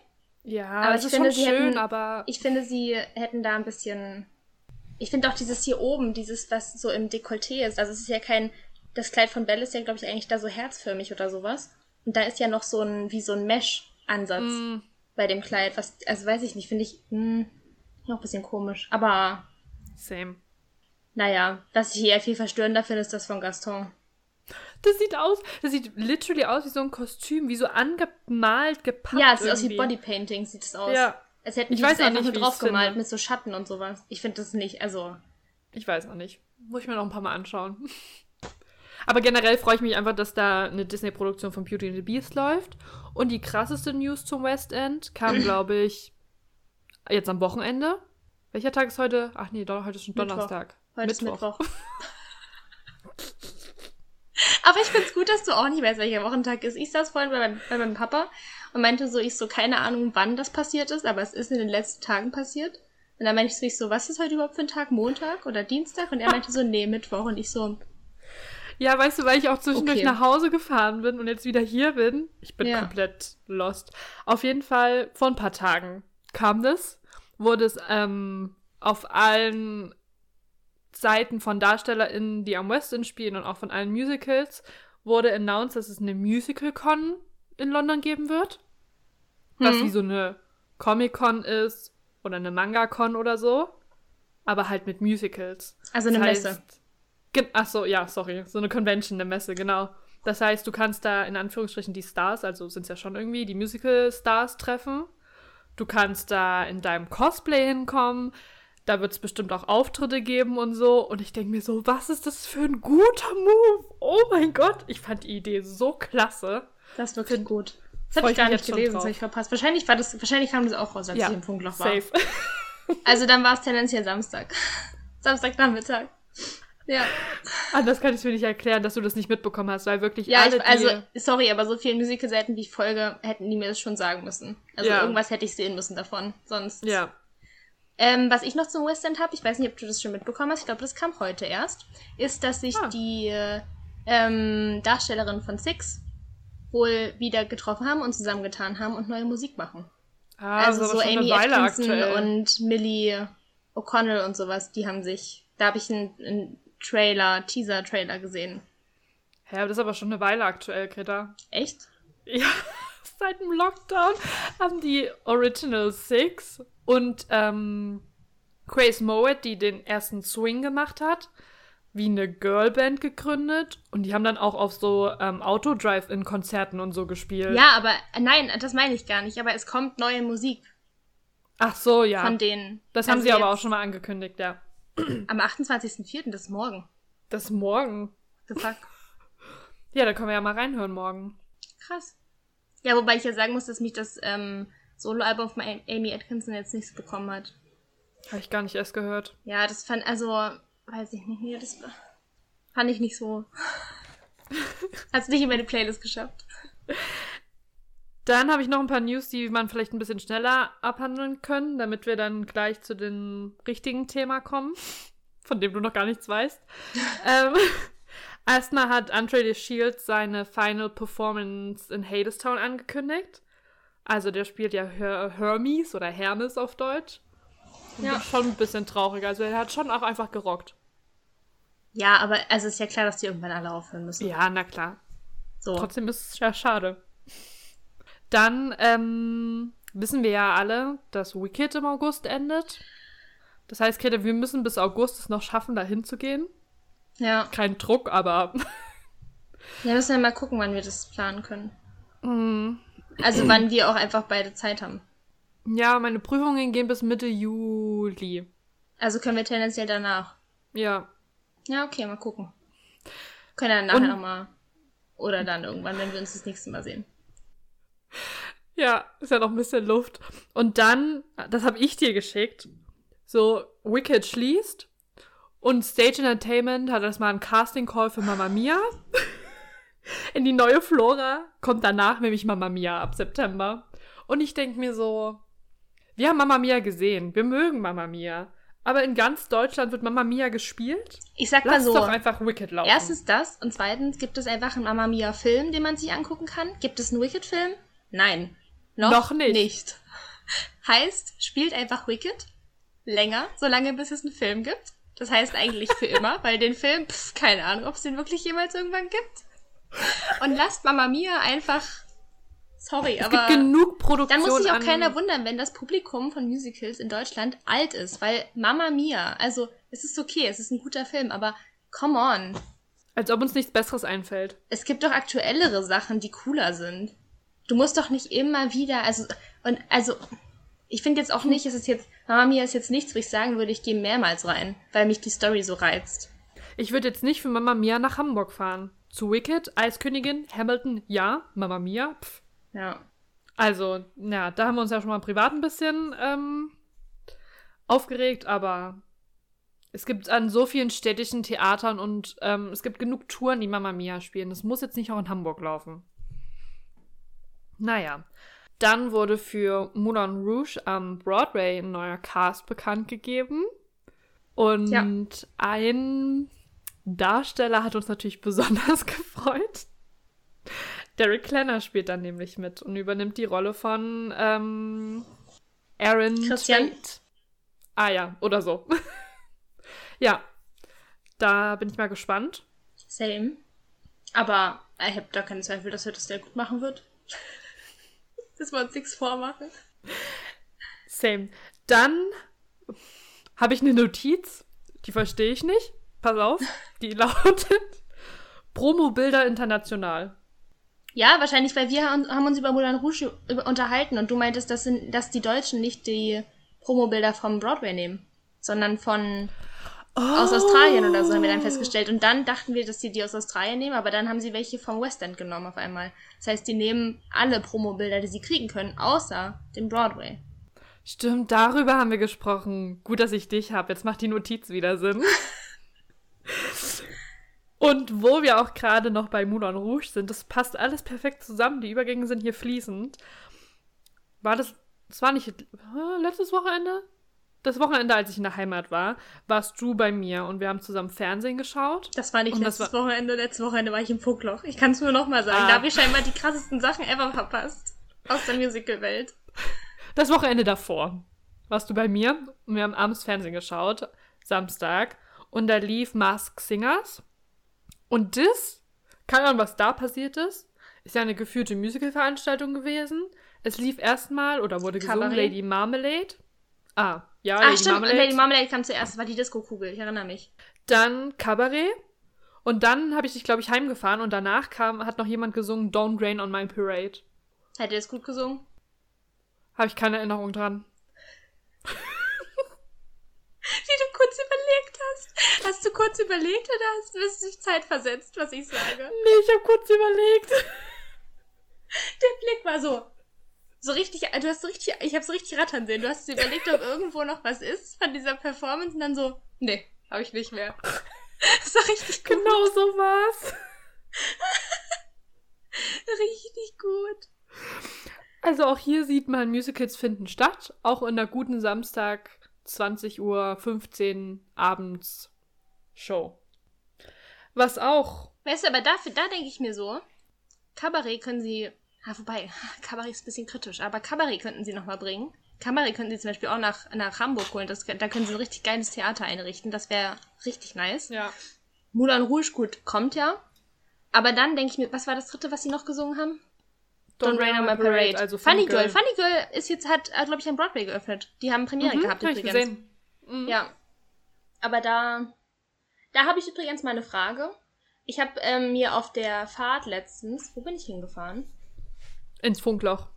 ja, aber ich finde, sie schön, hätten- aber Ich finde, sie hätten da ein bisschen. Ich finde auch dieses hier oben, dieses, was so im Dekolleté ist. Also es ist ja kein. Das Kleid von Belle ist ja, glaube ich, eigentlich da so herzförmig oder sowas. Und da ist ja noch so ein, wie so ein Mesh-Ansatz mm, bei dem Kleid. Was, also weiß ich nicht, finde ich hm, noch ein bisschen komisch. Aber same. naja, was ich hier viel verstörender finde, ist das von Gaston. Das sieht aus, das sieht literally aus wie so ein Kostüm, wie so angemalt, gepackt. ja, es sieht aus wie. Bodypainting, sieht es aus. Ja, Es hätten Ich die weiß das einfach nicht, nur wie ich's drauf gemalt finde. mit so Schatten und sowas. Ich finde das nicht, also. ich weiß noch nicht. Muss ich mir noch ein paar Mal anschauen. Aber generell freue ich mich einfach, dass da eine Disney-Produktion von Beauty and the Beast läuft. Und die krasseste News zum West End kam, glaube ich, jetzt am Wochenende. Welcher Tag ist heute? Ach nee, heute ist schon Mittwoch. Donnerstag. Heute ist Mittwoch. Aber ich find's gut, dass du auch nicht weißt, welcher Wochentag ist. Ich saß vorhin bei meinem, bei meinem Papa und meinte so, ich so, keine Ahnung, wann das passiert ist, aber es ist in den letzten Tagen passiert. Und dann meinte ich so, ich so, was ist heute überhaupt für ein Tag? Montag oder Dienstag? Und er meinte so, nee, Mittwoch. Und ich so, Ja, weißt du, weil ich auch zwischendurch Okay. nach Hause gefahren bin und jetzt wieder hier bin. Ich bin Ja. komplett lost. Auf jeden Fall, vor ein paar Tagen kam das, wurde es ähm, auf allen Seiten von DarstellerInnen, die am West End spielen und auch von allen Musicals, wurde announced, dass es eine Musical-Con in London geben wird. Was Hm. wie so eine Comic-Con ist oder eine Manga-Con oder so. Aber halt mit Musicals. also eine Das Messe. heißt- Gen Ach so, ja, sorry. So eine Convention, eine Messe, genau. Das heißt, du kannst da in Anführungsstrichen die Stars, also sind es ja schon irgendwie, die Musical-Stars treffen. Du kannst da in deinem Cosplay hinkommen. Da wird es bestimmt auch Auftritte geben und so. Und ich denke mir so, was ist das für ein guter Move? Oh mein Gott, ich fand die Idee so klasse. Das ist wirklich Find- gut. Das habe ich gar nicht gelesen, das habe ich verpasst. Wahrscheinlich, war das, wahrscheinlich kam das auch raus, als Ja, ich im Funkloch war. Safe. Also dann war es tendenziell Samstag. Samstagnachmittag. Ja. Anders kann ich mir nicht erklären, dass du das nicht mitbekommen hast, weil wirklich Ja, alle, ich, also, die... sorry, aber so viele Musical-Seiten, wie folge, hätten die mir das schon sagen müssen. Also Ja. irgendwas hätte ich sehen müssen davon. Sonst. Ja. Ähm, was ich noch zum West End habe, ich weiß nicht, ob du das schon mitbekommen hast, ich glaube, das kam heute erst, ist, dass sich Ah. die äh, ähm, Darstellerin von Six wohl wieder getroffen haben und zusammengetan haben und neue Musik machen. Ah, also so Amy Atkinson aktuell. und Millie O'Connell und sowas, die haben sich, da habe ich einen, einen Trailer, Teaser-Trailer gesehen. Ja, aber das ist aber schon eine Weile aktuell, Greta. Echt? Ja, seit dem Lockdown haben die Original Six und ähm, Grace Mowat, die den ersten Swing gemacht hat, wie eine Girlband gegründet und die haben dann auch auf so ähm, Autodrive-In-Konzerten und so gespielt. Ja, aber äh, nein, das meine ich gar nicht, aber es kommt neue Musik Ach so, ja. von denen. das haben Also sie aber auch schon mal angekündigt, ja. Am 28.04., das ist morgen. Das ist morgen. The fuck? Ja, da können wir ja mal reinhören morgen. Krass. Ja, wobei ich ja sagen muss, dass mich das ähm, Soloalbum von Amy Atkinson jetzt nichts bekommen hat. Habe ich gar nicht erst gehört. Ja, das fand, also, weiß ich nicht, nee, das fand ich nicht so. Hat's nicht in meine Playlist geschafft. Dann habe ich noch ein paar News, die man vielleicht ein bisschen schneller abhandeln können, damit wir dann gleich zu dem richtigen Thema kommen, von dem du noch gar nichts weißt. ähm, erstmal hat Andre the Shield seine Final Performance in Hadestown angekündigt. Also der spielt ja Her Hermes oder Hermes auf Deutsch. Und Ja. schon ein bisschen traurig. Also er hat schon auch einfach gerockt. Ja, aber also ist ja klar, dass die irgendwann alle aufhören müssen. Ja, na klar. So. Trotzdem ist es ja schade. Dann ähm, wissen wir ja alle, dass Wicked im August endet. Das heißt, Greta, wir müssen bis August es noch schaffen, da hinzugehen. Ja. Kein Druck, aber. Ja, müssen wir mal gucken, wann wir das planen können. Mm. Also wann wir auch einfach beide Zeit haben. Ja, meine Prüfungen gehen bis Mitte Juli. Also können wir tendenziell danach. Ja. Ja, okay, mal gucken. Können dann nachher nochmal. Oder dann irgendwann, wenn wir uns das nächste Mal sehen. Ja, ist ja noch ein bisschen Luft. Und dann, das habe ich dir geschickt, so Wicked schließt und Stage Entertainment hat erstmal einen Casting Call für Mamma Mia. In die neue Flora kommt danach nämlich Mamma Mia ab September. Und ich denke mir so, wir haben Mamma Mia gesehen, wir mögen Mamma Mia. Aber in ganz Deutschland wird Mamma Mia gespielt. Ich sag mal Lass so. doch einfach Wicked laufen. Erstens das und zweitens gibt es einfach einen Mamma Mia Film, den man sich angucken kann. Gibt es einen Wicked Film? Nein. Noch, Noch nicht. nicht. Heißt, spielt einfach Wicked länger, solange bis es einen Film gibt. Das heißt eigentlich für immer, weil den Film, pff, keine Ahnung, ob es den wirklich jemals irgendwann gibt. Und lasst Mamma Mia einfach. Sorry, es aber. gibt genug Produktion Dann muss sich auch keiner wundern, wenn das Publikum von Musicals in Deutschland alt ist, weil Mamma Mia, also es ist okay, es ist ein guter Film, aber come on. Als ob uns nichts Besseres einfällt. Es gibt doch aktuellere Sachen, die cooler sind. Du musst doch nicht immer wieder, also, und, also, ich finde jetzt auch nicht, es ist jetzt, Mama Mia ist jetzt nichts, wo ich sagen würde, ich gehe mehrmals rein, weil mich die Story so reizt. Ich würde jetzt nicht für Mama Mia nach Hamburg fahren. Zu Wicked, Eiskönigin, Hamilton, ja. Mama Mia, pff. Ja. Also, ja, da haben wir uns ja schon mal privat ein bisschen ähm, aufgeregt, aber es gibt an so vielen städtischen Theatern und ähm, es gibt genug Touren, die Mama Mia spielen. Das muss jetzt nicht auch in Hamburg laufen. Naja. Dann wurde für Moulin Rouge am Broadway ein neuer Cast bekannt gegeben. Und Ja. ein Darsteller hat uns natürlich besonders gefreut. Derek Klenner spielt dann nämlich mit und übernimmt die Rolle von ähm, Aaron Christian? Tveit. Ah ja, oder so. ja, da bin ich mal gespannt. Same. Aber ich habe da keinen Zweifel, dass er das sehr gut machen wird. Dass wir uns nichts vormachen. Same. Dann habe ich eine Notiz, die verstehe ich nicht. Pass auf, die lautet Promo-Bilder international. Ja, wahrscheinlich, weil wir haben uns über Moulin Rouge unterhalten und du meintest, dass, dass die Deutschen nicht die Promobilder vom Broadway nehmen, sondern von aus Australien oder so, haben wir dann festgestellt. Und dann dachten wir, dass sie die aus Australien nehmen, aber dann haben sie welche vom West End genommen auf einmal. Das heißt, die nehmen alle Promobilder, die sie kriegen können, außer dem Broadway. Stimmt, darüber haben wir gesprochen. Gut, dass ich dich habe. Jetzt macht die Notiz wieder Sinn. Und wo wir auch gerade noch bei Moulin Rouge sind, das passt alles perfekt zusammen. Die Übergänge sind hier fließend. War das, das war nicht äh, letztes Wochenende? Das Wochenende, als ich in der Heimat war, warst du bei mir und wir haben zusammen Fernsehen geschaut. Das war nicht Und das letztes Wochenende, letztes Wochenende war ich im Funkloch. Ich kann es nur noch mal sagen. Ah. Da habe ich scheinbar die krassesten Sachen ever verpasst. Aus der Musical-Welt. Das Wochenende davor warst du bei mir und wir haben abends Fernsehen geschaut, Samstag, und da lief Mask Singers. Und das, keine Ahnung, was da passiert ist, ist ja eine geführte Musical-Veranstaltung gewesen. Es lief erstmal oder wurde gesungen Kabarett? Lady Marmalade. Ah, ja, Ach Lady stimmt, Marmalade. Lady Marmalade kam zuerst, das war die Disco-Kugel, ich erinnere mich. Dann Kabarett. Und dann habe ich dich, glaube ich, heimgefahren und danach kam, hat noch jemand gesungen Don't Rain on My Parade. Hat ihr das gut gesungen? Habe ich keine Erinnerung dran. Wie du kurz überlegt hast. Hast du kurz überlegt oder hast du dich Zeit versetzt, was ich sage? Nee, ich habe kurz überlegt. Der Blick war so. So richtig, du hast so richtig, ich habe so richtig rattern sehen. Du hast dir überlegt, ob irgendwo noch was ist von dieser Performance und dann so, nee, habe ich nicht mehr. Das war richtig gut. Genau so war's. Richtig gut. Also auch hier sieht man, Musicals finden statt, auch in der guten Samstag 20 Uhr 15 abends Show. Was auch, Weißt du, aber dafür, da denke ich mir so, Kabarett können sie, ah, wobei, Kabarett ist ein bisschen kritisch, aber Kabarett könnten sie nochmal bringen. Kabarett könnten sie zum Beispiel auch nach, nach Hamburg holen, das, da können sie ein richtig geiles Theater einrichten, das wäre richtig nice. ja, Moulin Rouge, gut, kommt ja. Aber dann denke ich mir, was war das dritte, was sie noch gesungen haben? Don't, Rain on My Parade. also Funny Girl. Funny Girl ist jetzt, hat, glaube ich, am Broadway geöffnet. Die haben Premiere Mhm, gehabt hab ich übrigens. gesehen. Mhm. Ja. Aber da, Da habe ich übrigens mal eine Frage. Ich habe ähm, mir auf der Fahrt letztens, wo bin ich hingefahren? Ins Funkloch.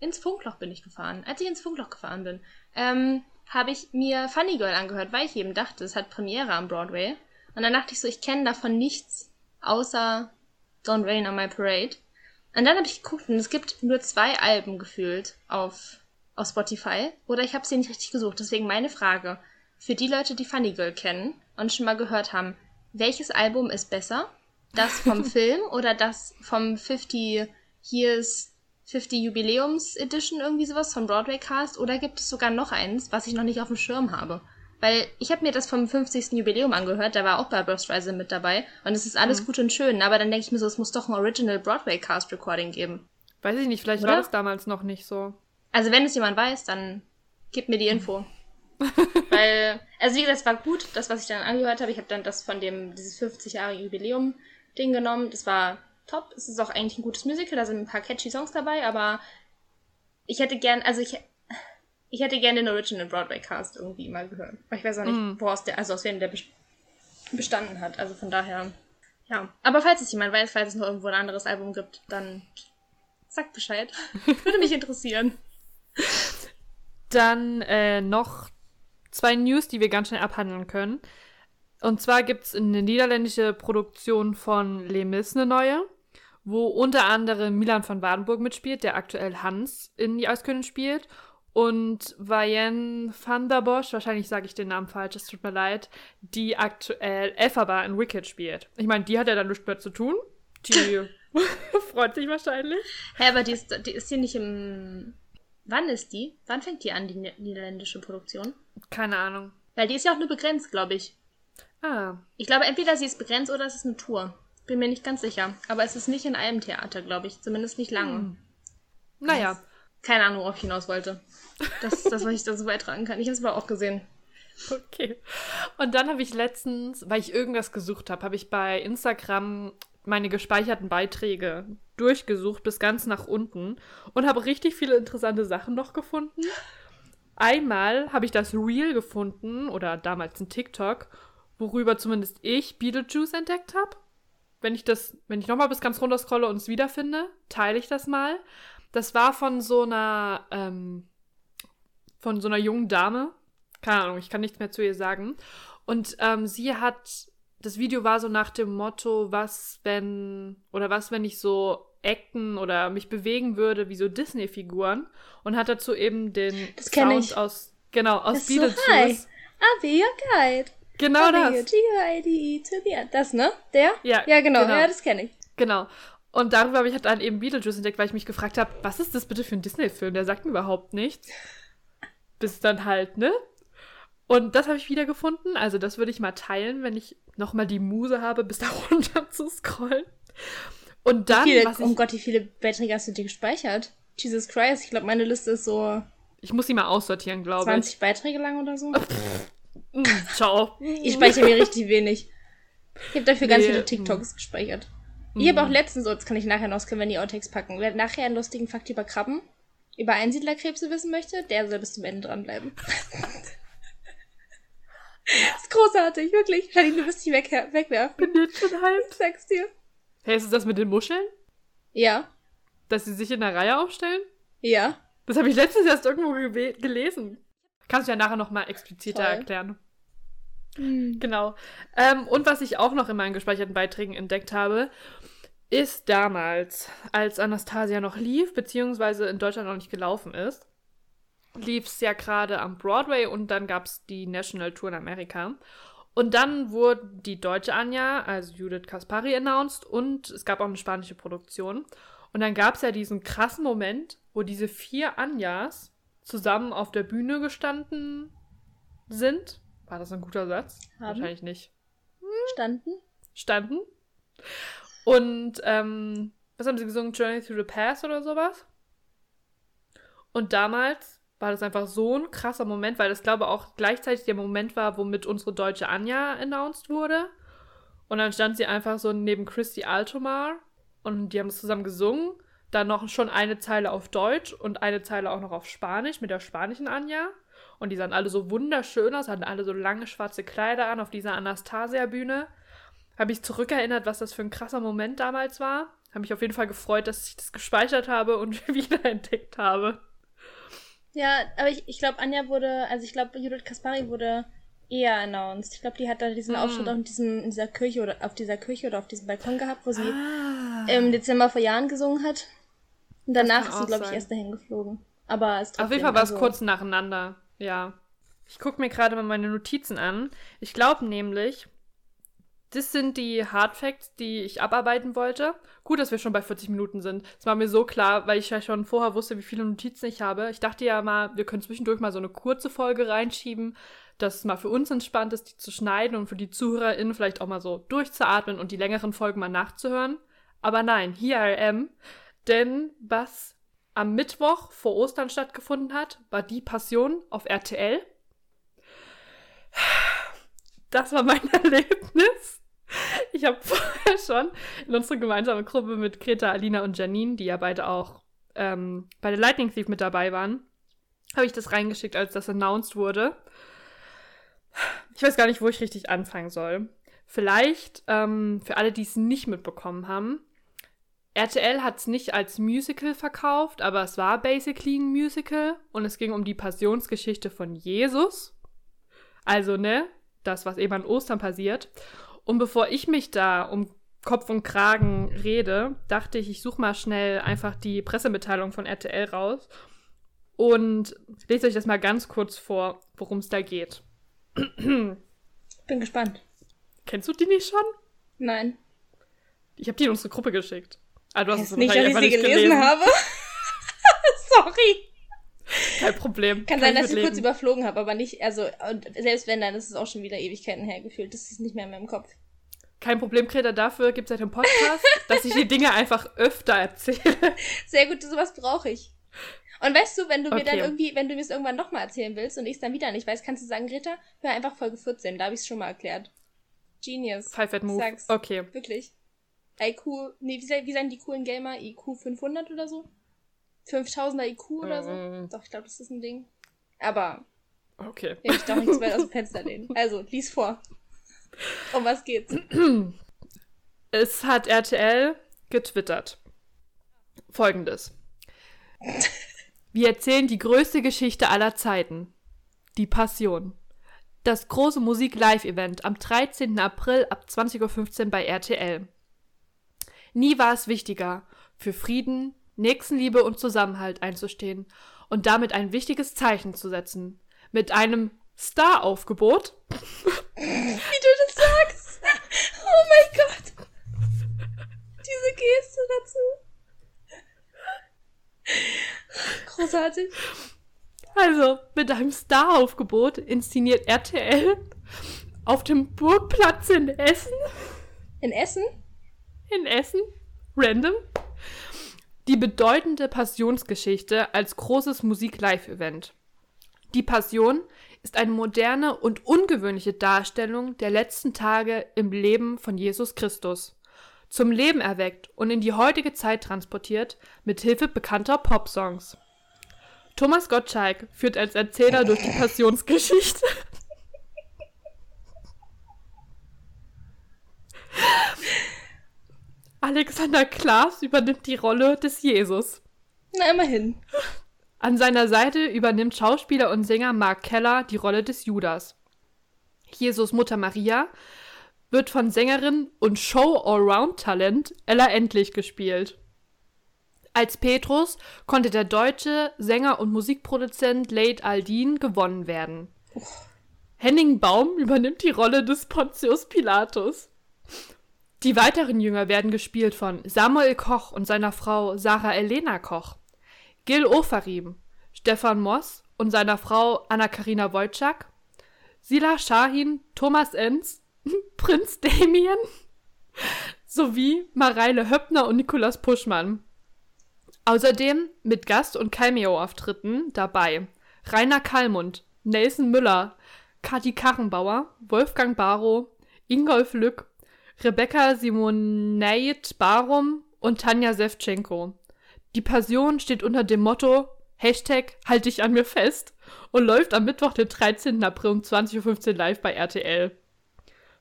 Ins Funkloch bin ich gefahren. Als ich ins Funkloch gefahren bin, ähm, habe ich mir Funny Girl angehört, weil ich eben dachte, es hat Premiere am Broadway. Und dann dachte ich so, ich kenne davon nichts außer Don't Rain on My Parade. Und dann habe ich geguckt und es gibt nur zwei Alben gefühlt auf, auf Spotify. Oder ich habe sie nicht richtig gesucht. Deswegen meine Frage für die Leute, die Funny Girl kennen und schon mal gehört haben, welches Album ist besser? Das vom Film oder das vom 50 Years 50 Jubiläums Edition irgendwie sowas von Broadway Cast oder gibt es sogar noch eins, was ich noch nicht auf dem Schirm habe? Weil ich habe mir das vom 50. Jubiläum angehört, da war auch Barbara Streisand mit dabei und es ist alles Mhm. gut und schön, aber dann denke ich mir so, es muss doch ein Original Broadway Cast Recording geben. Weiß ich nicht, vielleicht Oder? war das damals noch nicht so. Also wenn es jemand weiß, dann gib mir die Info. Weil, also wie gesagt, es war gut, das, was ich dann angehört habe. Ich habe dann das von dem, dieses 50 Jahre Jubiläum-Ding genommen. Das war top. Es ist auch eigentlich ein gutes Musical, da sind ein paar catchy Songs dabei, aber ich hätte gern, also ich, ich hätte gern den Original Broadway Cast irgendwie mal gehört. Weil ich weiß auch nicht, Mm. woraus der, also aus wem der bes- bestanden hat. Also von daher, ja. Aber falls es jemand weiß, falls es noch irgendwo ein anderes Album gibt, dann sagt Bescheid. Würde mich interessieren. Dann äh, noch zwei News, die wir ganz schnell abhandeln können. Und zwar gibt es eine niederländische Produktion von Les Mis eine neue, wo unter anderem Milan van Wadenburg mitspielt, der aktuell Hans in Die Eiskönigin spielt. Und Vienne van der Bosch, wahrscheinlich sage ich den Namen falsch, es tut mir leid, die aktuell Elphaba in Wicked spielt. Ich meine, die hat ja dann nichts mehr zu tun. Die freut sich wahrscheinlich. Hä, aber die ist, die ist hier nicht im. Wann ist die? Wann fängt die an, die ni- niederländische Produktion? Keine Ahnung. Weil die ist ja auch nur begrenzt, glaube ich. Ah, Ich glaube, entweder sie ist begrenzt oder es ist eine Tour. Bin mir nicht ganz sicher. Aber es ist nicht in einem Theater, glaube ich. Zumindest nicht lange. Hm. naja. Keine Ahnung, worauf ich hinaus wollte. Das ist das, was ich dazu beitragen kann. Ich habe es aber auch gesehen. Okay. Und dann habe ich letztens, weil ich irgendwas gesucht habe, habe ich bei Instagram meine gespeicherten Beiträge durchgesucht bis ganz nach unten und habe richtig viele interessante Sachen noch gefunden. Einmal habe ich das Reel gefunden oder damals ein TikTok, worüber zumindest ich Beetlejuice entdeckt habe. Wenn ich das, wenn ich nochmal bis ganz runter scrolle und es wiederfinde, teile ich das mal. Das war von so einer, ähm, von so einer jungen Dame. Keine Ahnung, ich kann nichts mehr zu ihr sagen. Und ähm, sie hat, das Video war so nach dem Motto, was wenn, oder was, wenn ich so acten oder mich bewegen würde wie so Disney-Figuren und hat dazu eben den Sound ich. aus, genau, aus ist so, Beetlejuice. hi. I'll be your guide. Genau das. To the end. Das, ne? Der? Ja, Ja, genau. genau. Ja, das kenne ich. Genau. Und darüber habe ich halt dann eben Beetlejuice entdeckt, weil ich mich gefragt habe, was ist das bitte für ein Disney-Film? Der sagt mir überhaupt nichts. Bis dann halt, ne? Und das habe ich wiedergefunden. Also das würde ich mal teilen, wenn ich nochmal die Muse habe, bis da runter zu scrollen. Und dann, Viele, was ich, oh Gott, wie viele Beiträge hast du dir gespeichert? Jesus Christ, ich glaube, meine Liste ist so ich muss sie mal aussortieren, glaube 20 Beiträge lang oder so. ich. Mm, ciao. Ich speichere mir richtig wenig. Ich habe dafür ganz Nee, viele TikToks gespeichert. Ich habe auch letztens, das kann ich nachher noch, in die Outtakes packen. Wer nachher einen lustigen Fakt über Krabben, über Einsiedlerkrebse wissen möchte, der soll bis zum Ende dranbleiben. das ist großartig, wirklich. Janine, du wirst dich weg, wegwerfen. bin jetzt schon halb. Ich sag's dir. Hey, ist es das mit den Muscheln? Ja, Dass sie sich in der Reihe aufstellen? ja. Das habe ich letztens erst irgendwo gelesen. Kannst du ja nachher nochmal expliziter Toll. erklären. Hm. Genau. Ähm, und was ich auch noch in meinen gespeicherten Beiträgen entdeckt habe, ist damals, als Anastasia noch lief, beziehungsweise in Deutschland noch nicht gelaufen ist, lief es ja gerade am Broadway und dann gab es die National Tour in Amerika. Und dann wurde die deutsche Anja, also Judith Kaspari, announced und es gab auch eine spanische Produktion. Und dann gab es ja diesen krassen Moment, wo diese vier Anjas zusammen auf der Bühne gestanden sind. War das ein guter Satz? Haben. Wahrscheinlich nicht. Standen? Standen. Und, ähm, was haben sie gesungen? Journey Through the Past oder sowas? Und damals war das einfach so ein krasser Moment, weil das, glaube ich, auch gleichzeitig der Moment war, womit unsere deutsche Anja announced wurde. Und dann stand sie einfach so neben Christy Altomar und die haben es zusammen gesungen. Dann noch schon eine Zeile auf Deutsch und eine Zeile auch noch auf Spanisch mit der spanischen Anja. Und die sahen alle so wunderschön aus, hatten alle so lange schwarze Kleider an auf dieser Anastasia-Bühne. Habe ich zurückerinnert, was das für ein krasser Moment damals war. Habe mich auf jeden Fall gefreut, dass ich das gespeichert habe und wiederentdeckt habe. Ja, aber ich, ich glaube, Anja wurde, also ich glaube, Judith Kaspari wurde eher announced. Ich glaube, die hat da diesen Mm. Auftritt auch in, diesem, in dieser Kirche oder auf dieser Kirche oder auf diesem Balkon gehabt, wo sie Ah. im Dezember vor Jahren gesungen hat. Und danach kann ist sie, auch glaube ich, erst dahin geflogen. Aber es Auf jeden Fall war es kurz nacheinander, ja. Ich gucke mir gerade mal meine Notizen an. Ich glaube nämlich, das sind die Hard Facts, die ich abarbeiten wollte. Gut, dass wir schon bei 40 Minuten sind. Das war mir so klar, weil ich ja schon vorher wusste, wie viele Notizen ich habe. Ich dachte ja mal, wir können zwischendurch mal so eine kurze Folge reinschieben, dass es mal für uns entspannt ist, die zu schneiden und für die ZuhörerInnen vielleicht auch mal so durchzuatmen und die längeren Folgen mal nachzuhören. Aber nein, here I am. Denn was am Mittwoch vor Ostern stattgefunden hat, war die Passion auf RTL. Das war mein Erlebnis. Ich habe vorher schon in unsere gemeinsame Gruppe mit Greta, Alina und Janine, die ja beide auch ähm, bei der Lightning Thief mit dabei waren, habe ich das reingeschickt, als das announced wurde. Ich weiß gar nicht, wo ich richtig anfangen soll. Vielleicht ähm, für alle, die es nicht mitbekommen haben. RTL hat es nicht als Musical verkauft, aber es war basically ein Musical und es ging um die Passionsgeschichte von Jesus. Also, ne, das, was eben an Ostern passiert. Und bevor ich mich da um Kopf und Kragen rede, dachte ich, ich suche mal schnell einfach die Pressemitteilung von RTL raus und lese euch das mal ganz kurz vor, worum es da geht. Bin gespannt. Kennst du die nicht schon? Nein. Ich habe die in unsere Gruppe geschickt. Ah, du hast es nicht, dass ich sie einfach gelesen, habe. Sorry. Kein Problem. Kann sein, ich dass ich kurz mitleben. überflogen habe, aber nicht, also, und selbst wenn, dann ist es auch schon wieder Ewigkeiten hergefühlt. Das ist nicht mehr in meinem Kopf. Kein Problem, Greta, dafür gibt es halt einen Podcast, dass ich die Dinge einfach öfter erzähle. Sehr gut, sowas brauche ich. Und weißt du, wenn du mir dann Okay. irgendwie, wenn du mir es irgendwann nochmal erzählen willst und ich es dann wieder nicht weiß, kannst du sagen, Greta, hör einfach Folge 14, da habe ich es schon mal erklärt. Genius. Five at Move. Sag's. Okay. Wirklich. IQ, nee, wie, wie sagen die coolen Gamer? IQ 500 oder so? 5000er IQ oder so? Mm. Doch, ich glaube, das ist ein Ding. Aber Okay. ich doch nicht zu weit aus dem Fenster lehnen. Also, lies vor. Um was geht's? Es hat RTL getwittert. Folgendes. Wir erzählen die größte Geschichte aller Zeiten. Die Passion. Das große Musik-Live-Event am 13. April ab 20.15 Uhr bei RTL. Nie war es wichtiger, für Frieden, Nächstenliebe und Zusammenhalt einzustehen und damit ein wichtiges Zeichen zu setzen. Mit einem Star-Aufgebot Wie du das sagst! Oh mein Gott! Diese Geste dazu. Großartig. Also, mit einem Star-Aufgebot inszeniert RTL auf dem Burgplatz in Essen, In Essen? In Essen, random, die bedeutende Passionsgeschichte als großes Musik-Live-Event. Die Passion ist eine moderne und ungewöhnliche Darstellung der letzten Tage im Leben von Jesus Christus. Zum Leben erweckt und in die heutige Zeit transportiert mit Hilfe bekannter Popsongs. Thomas Gottschalk führt als Erzähler durch die Passionsgeschichte. Alexander Klaas übernimmt die Rolle des Jesus. Na, immerhin. An seiner Seite übernimmt Schauspieler und Sänger Mark Keller die Rolle des Judas. Jesus Mutter Maria wird von Sängerin und Show-Allround-Talent Ella Endlich gespielt. Als Petrus konnte der deutsche Sänger und Musikproduzent Late Aldin gewonnen werden. Henning Baum übernimmt die Rolle des Pontius Pilatus. Die weiteren Jünger werden gespielt von Samuel Koch und seiner Frau Sarah Elena Koch. Gil Ofarim, Stefan Moss und seiner Frau Anna-Karina Wojcik, Sila Shahin, Thomas Enz, Prinz Damien sowie Mareile Höppner und Nikolaus Puschmann. Außerdem mit Gast- und Cameo-Auftritten dabei Rainer Kallmund, Nelson Müller, Kati Karrenbauer, Wolfgang Barrow, Ingolf Lück, Rebecca Simoneit Barum und Tanja Sevchenko. Die Passion steht unter dem Motto Hashtag Halt dich an mir fest und läuft am Mittwoch, den 13. April um 20.15 Uhr live bei RTL.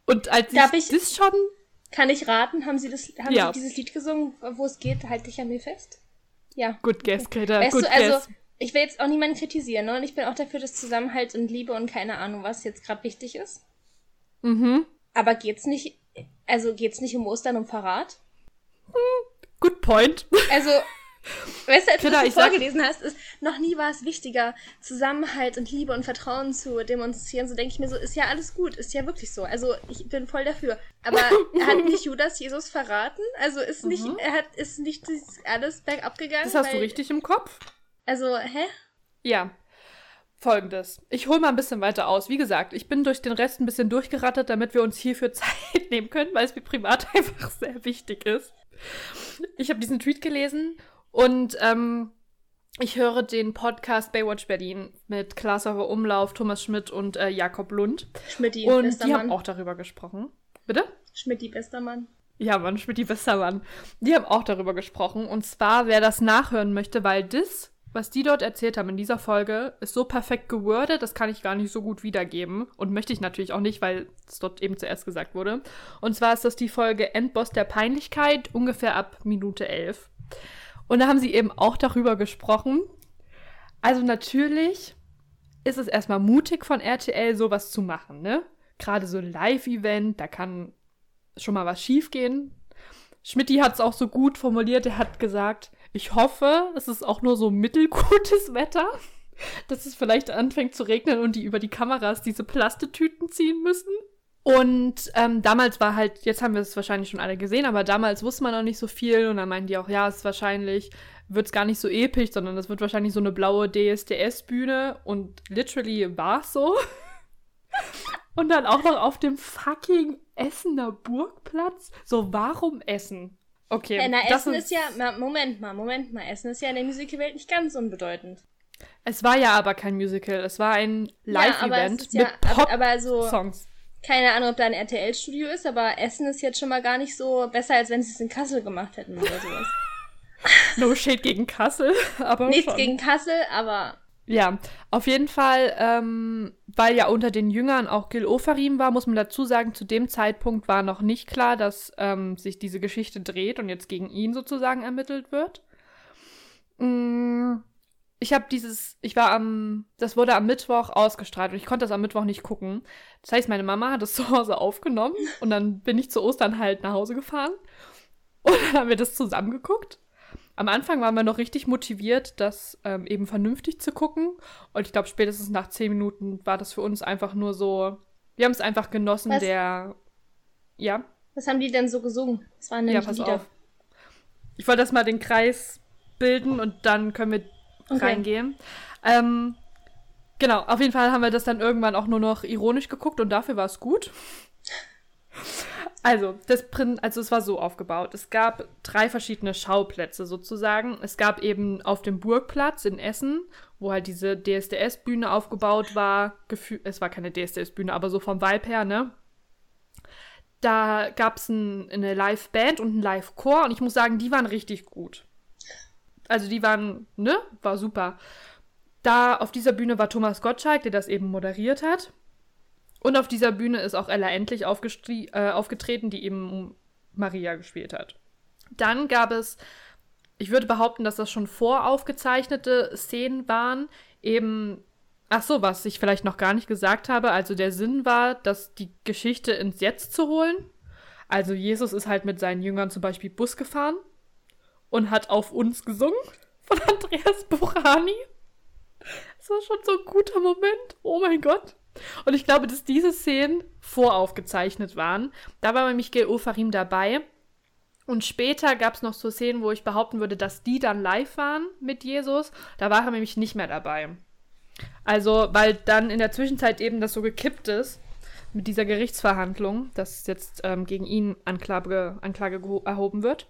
Und als Darf ich, ich- das schon. Kann ich raten? Haben Sie, das, haben Ja. Sie dieses Lied gesungen, wo es geht, halt dich an mir fest? Ja. Good guess, Greta. Weißt good du, also, guess. ich will jetzt auch niemanden kritisieren, ne? Und ich bin auch dafür, dass Zusammenhalt und Liebe und keine Ahnung, was jetzt gerade wichtig ist. Mhm. Aber geht's nicht, also geht's nicht um Ostern um Verrat? Good point. Also, weißt du, als du Greta, das ich sag- vorgelesen hast, ist, noch nie war es wichtiger, Zusammenhalt und Liebe und Vertrauen zu demonstrieren. So denke ich mir so, ist ja alles gut, ist ja wirklich so. Also, ich bin voll dafür. Aber hat nicht Judas Jesus verraten? Also, ist nicht, Mhm. er hat, ist nicht alles bergab gegangen? Das hast du weil- richtig im Kopf. Also, hä? Ja. Folgendes. Ich hole mal ein bisschen weiter aus. Wie gesagt, ich bin durch den Rest ein bisschen durchgerattert, damit wir uns hierfür Zeit nehmen können, weil es mir privat einfach sehr wichtig ist. Ich habe diesen Tweet gelesen und ähm, ich höre den Podcast Baywatch Berlin mit Klaas Auer Umlauf, Thomas Schmidt und äh, Jakob Lund. Schmidti, Und bester die Mann. haben auch darüber gesprochen. Bitte? Schmidti, bester Mann. Ja, Mann, Schmidt, die Mann. Die haben auch darüber gesprochen. Und zwar, wer das nachhören möchte, weil das, was die dort erzählt haben in dieser Folge, ist so perfekt gewordet, das kann ich gar nicht so gut wiedergeben. Und möchte ich natürlich auch nicht, weil es dort eben zuerst gesagt wurde. Und zwar ist das die Folge Endboss der Peinlichkeit, ungefähr ab Minute 11. Und da haben sie eben auch darüber gesprochen. Also natürlich ist es erstmal mutig von RTL, sowas zu machen, ne? Gerade so ein Live-Event, da kann schon mal was schiefgehen. Schmidti hat es auch so gut formuliert, er hat gesagt, ich hoffe, es ist auch nur so mittelgutes Wetter, dass es vielleicht anfängt zu regnen und die über die Kameras diese Plastetüten ziehen müssen. Und ähm, damals war halt, jetzt haben wir es wahrscheinlich schon alle gesehen, aber damals wusste man noch nicht so viel und dann meinten die auch, ja, es ist wahrscheinlich, wird es gar nicht so episch, sondern es wird wahrscheinlich so eine blaue DSDS-Bühne und literally war es so. Und dann auch noch auf dem fucking Essener Burgplatz. So, warum Essen? Okay. Ja, na, das Essen ist, ja, na, Moment mal, Moment mal, Essen ist ja in der Musicalwelt nicht ganz unbedeutend. Es war ja aber kein Musical. Es war ein Ja, Live-Event ja, mit aber, aber so, Pop-Songs. keine Ahnung, ob da ein RTL-Studio ist, aber Essen ist jetzt schon mal gar nicht so besser, als wenn sie es in Kassel gemacht hätten oder sowas. No Shade gegen Kassel, aber Nichts schon. gegen Kassel, aber Ja, auf jeden Fall, ähm, weil ja unter den Jüngern auch Gil Ofarim war, muss man dazu sagen, zu dem Zeitpunkt war noch nicht klar, dass ähm, sich diese Geschichte dreht und jetzt gegen ihn sozusagen ermittelt wird. Mm, Ich habe dieses, ich war am, das wurde am Mittwoch ausgestrahlt und ich konnte das am Mittwoch nicht gucken. Das heißt, meine Mama hat es zu Hause aufgenommen und dann bin ich zu Ostern halt nach Hause gefahren und dann haben wir das zusammen geguckt. Am Anfang waren wir noch richtig motiviert, das ähm, eben vernünftig zu gucken. Und ich glaube, spätestens nach zehn Minuten war das für uns einfach nur so. Wir haben es einfach genossen, Was? der. Ja, was haben die denn so gesungen? Das waren ja, nämlich pass Lieder. auf. Ich wollte das mal den Kreis bilden und dann können wir Okay. reingehen. Ähm, genau, auf jeden Fall haben wir das dann irgendwann auch nur noch ironisch geguckt und dafür war es gut. Also, das Prin also es war so aufgebaut. Es gab drei verschiedene Schauplätze sozusagen. Es gab eben auf dem Burgplatz in Essen, wo halt diese DSDS-Bühne aufgebaut war. Es war keine DSDS-Bühne, aber so vom Vibe her, ne? Da gab es ein, eine Live-Band und einen Live-Chor und ich muss sagen, die waren richtig gut. Also die waren, ne? War super. Da auf dieser Bühne war Thomas Gottschalk, der das eben moderiert hat. Und auf dieser Bühne ist auch Ella Endlich äh, aufgetreten, die eben Maria gespielt hat. Dann gab es, ich würde behaupten, dass das schon voraufgezeichnete Szenen waren. Eben, ach so, was ich vielleicht noch gar nicht gesagt habe. Also der Sinn war, dass die Geschichte ins Jetzt zu holen. Also Jesus ist halt mit seinen Jüngern zum Beispiel Bus gefahren und hat auf uns gesungen von Andreas Burani. Das war schon so ein guter Moment. Oh mein Gott. Und ich glaube, dass diese Szenen voraufgezeichnet waren. Da war nämlich Gil Ofarim dabei. Und später gab es noch so Szenen, wo ich behaupten würde, dass die dann live waren mit Jesus. Da war er nämlich nicht mehr dabei. Also, weil dann in der Zwischenzeit eben das so gekippt ist mit dieser Gerichtsverhandlung, dass jetzt ähm, gegen ihn Anklage, Anklage erhoben wird.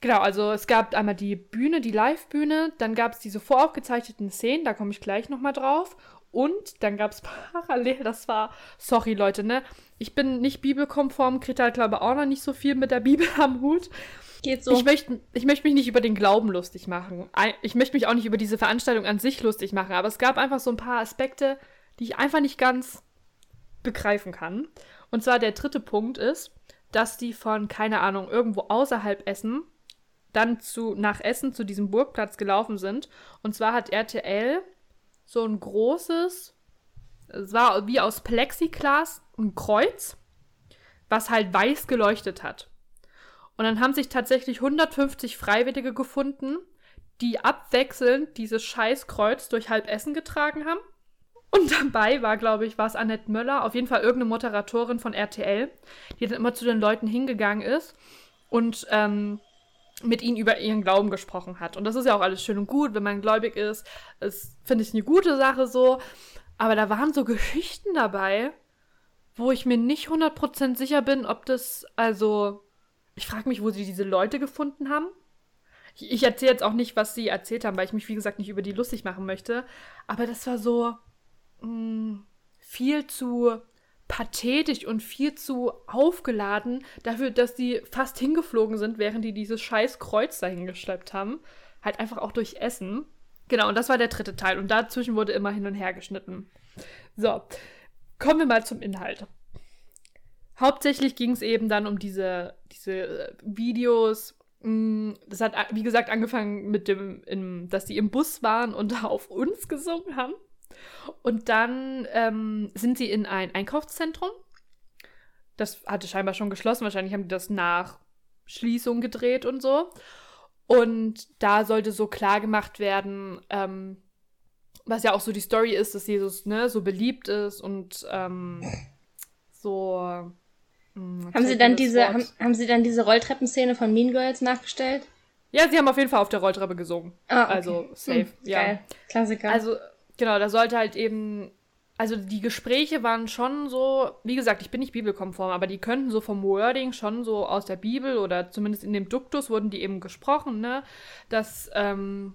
Genau, also es gab einmal die Bühne, die Live-Bühne, dann gab es diese voraufgezeichneten Szenen, da komme ich gleich nochmal drauf. Und dann gab es parallel, das war, sorry Leute, ne? Ich bin nicht bibelkonform, Greta hat glaube auch noch nicht so viel mit der Bibel am Hut. Geht so. Ich möchte ich möcht mich nicht über den Glauben lustig machen. Ich möchte mich auch nicht über diese Veranstaltung an sich lustig machen, aber es gab einfach so ein paar Aspekte, die ich einfach nicht ganz begreifen kann. Und zwar der dritte Punkt ist, dass die von, keine Ahnung, irgendwo außerhalb Essen dann zu, nach Essen zu diesem Burgplatz gelaufen sind. Und zwar hat RTL so ein großes, es war wie aus Plexiglas ein Kreuz, was halt weiß geleuchtet hat. Und dann haben sich tatsächlich 150 Freiwillige gefunden, die abwechselnd dieses Scheißkreuz durch halb Essen getragen haben. Und dabei war, glaube ich, war es Annette Möller, auf jeden Fall irgendeine Moderatorin von RTL, die dann immer zu den Leuten hingegangen ist und ähm, mit ihnen über ihren Glauben gesprochen hat. Und das ist ja auch alles schön und gut, wenn man gläubig ist. Das finde ich eine gute Sache so. Aber da waren so Geschichten dabei, wo ich mir nicht 100% sicher bin, ob das, also, ich frage mich, wo sie diese Leute gefunden haben. Ich, ich erzähle jetzt auch nicht, was sie erzählt haben, weil ich mich, wie gesagt, nicht über die lustig machen möchte. Aber das war so mh, viel zu pathetisch und viel zu aufgeladen dafür, dass die fast hingeflogen sind, während die dieses scheiß Kreuz dahin geschleppt haben. Halt einfach auch durch Essen. Genau, und das war der dritte Teil. Und dazwischen wurde immer hin und her geschnitten. So, kommen wir mal zum Inhalt. Hauptsächlich ging es eben dann um diese, diese Videos. Mm, Das hat, wie gesagt, angefangen mit dem, im, dass die im Bus waren und auf uns gesungen haben. Und dann ähm, sind sie in ein Einkaufszentrum. Das hatte scheinbar schon geschlossen. Wahrscheinlich haben die das nach Schließung gedreht und so. Und da sollte so klar gemacht werden, ähm, was ja auch so die Story ist, dass Jesus ne, so beliebt ist und ähm, so. mh, Haben sie dann diese, haben, haben sie dann diese Rolltreppenszene von Mean Girls nachgestellt? Ja, sie haben auf jeden Fall auf der Rolltreppe gesungen. Ah, okay. Also safe, Hm, ja. Geil. Klassiker. Also, genau, da sollte halt eben. Also, die Gespräche waren schon so. Wie gesagt, ich bin nicht bibelkonform, aber die könnten so vom Wording schon so aus der Bibel oder zumindest in dem Duktus wurden die eben gesprochen, ne? Dass ähm,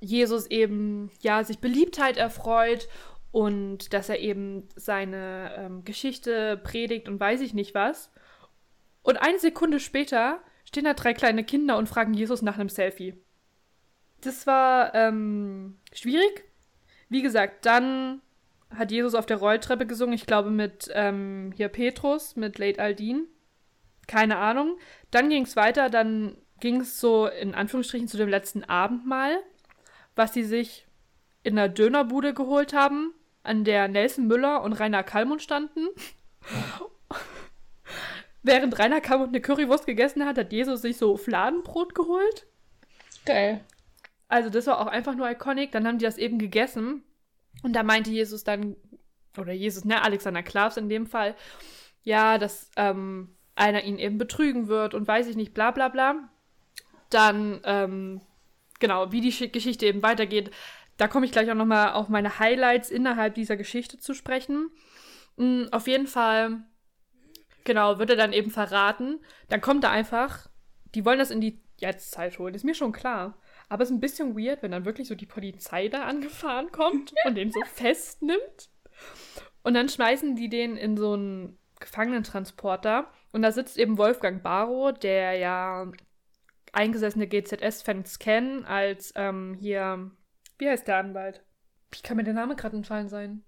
Jesus eben, ja, sich Beliebtheit erfreut und dass er eben seine ähm, Geschichte predigt und weiß ich nicht was. Und eine Sekunde später stehen da drei kleine Kinder und fragen Jesus nach einem Selfie. Das war ähm, schwierig. Wie gesagt, dann hat Jesus auf der Rolltreppe gesungen, ich glaube mit ähm, hier Petrus, mit Late Aldin. Keine Ahnung. Dann ging es weiter, dann ging es so in Anführungsstrichen zu dem letzten Abendmahl, was sie sich in einer Dönerbude geholt haben, an der Nelson Müller und Rainer Kallmund standen. Während Rainer Kallmund eine Currywurst gegessen hat, hat Jesus sich so Fladenbrot geholt. Geil. Also das war auch einfach nur iconic. Dann haben die das eben gegessen. Und da meinte Jesus dann, oder Jesus, ne, Alexander Klavs in dem Fall, ja, dass ähm, einer ihn eben betrügen wird und weiß ich nicht, bla bla bla. Dann, ähm, genau, wie die Schi- Geschichte eben weitergeht, da komme ich gleich auch nochmal auf meine Highlights innerhalb dieser Geschichte zu sprechen. Mm, auf jeden Fall, genau, wird er dann eben verraten. Dann kommt er einfach, die wollen das in die Jetztzeit holen, ist mir schon klar. Aber es ist ein bisschen weird, wenn dann wirklich so die Polizei da angefahren kommt und den so festnimmt. Und dann schmeißen die den in so einen Gefangenentransporter. Und da sitzt eben Wolfgang Barrow, der ja eingesessene GZS-Fans kennen, als ähm, hier, wie heißt der Anwalt? Wie kann mir der Name gerade entfallen sein?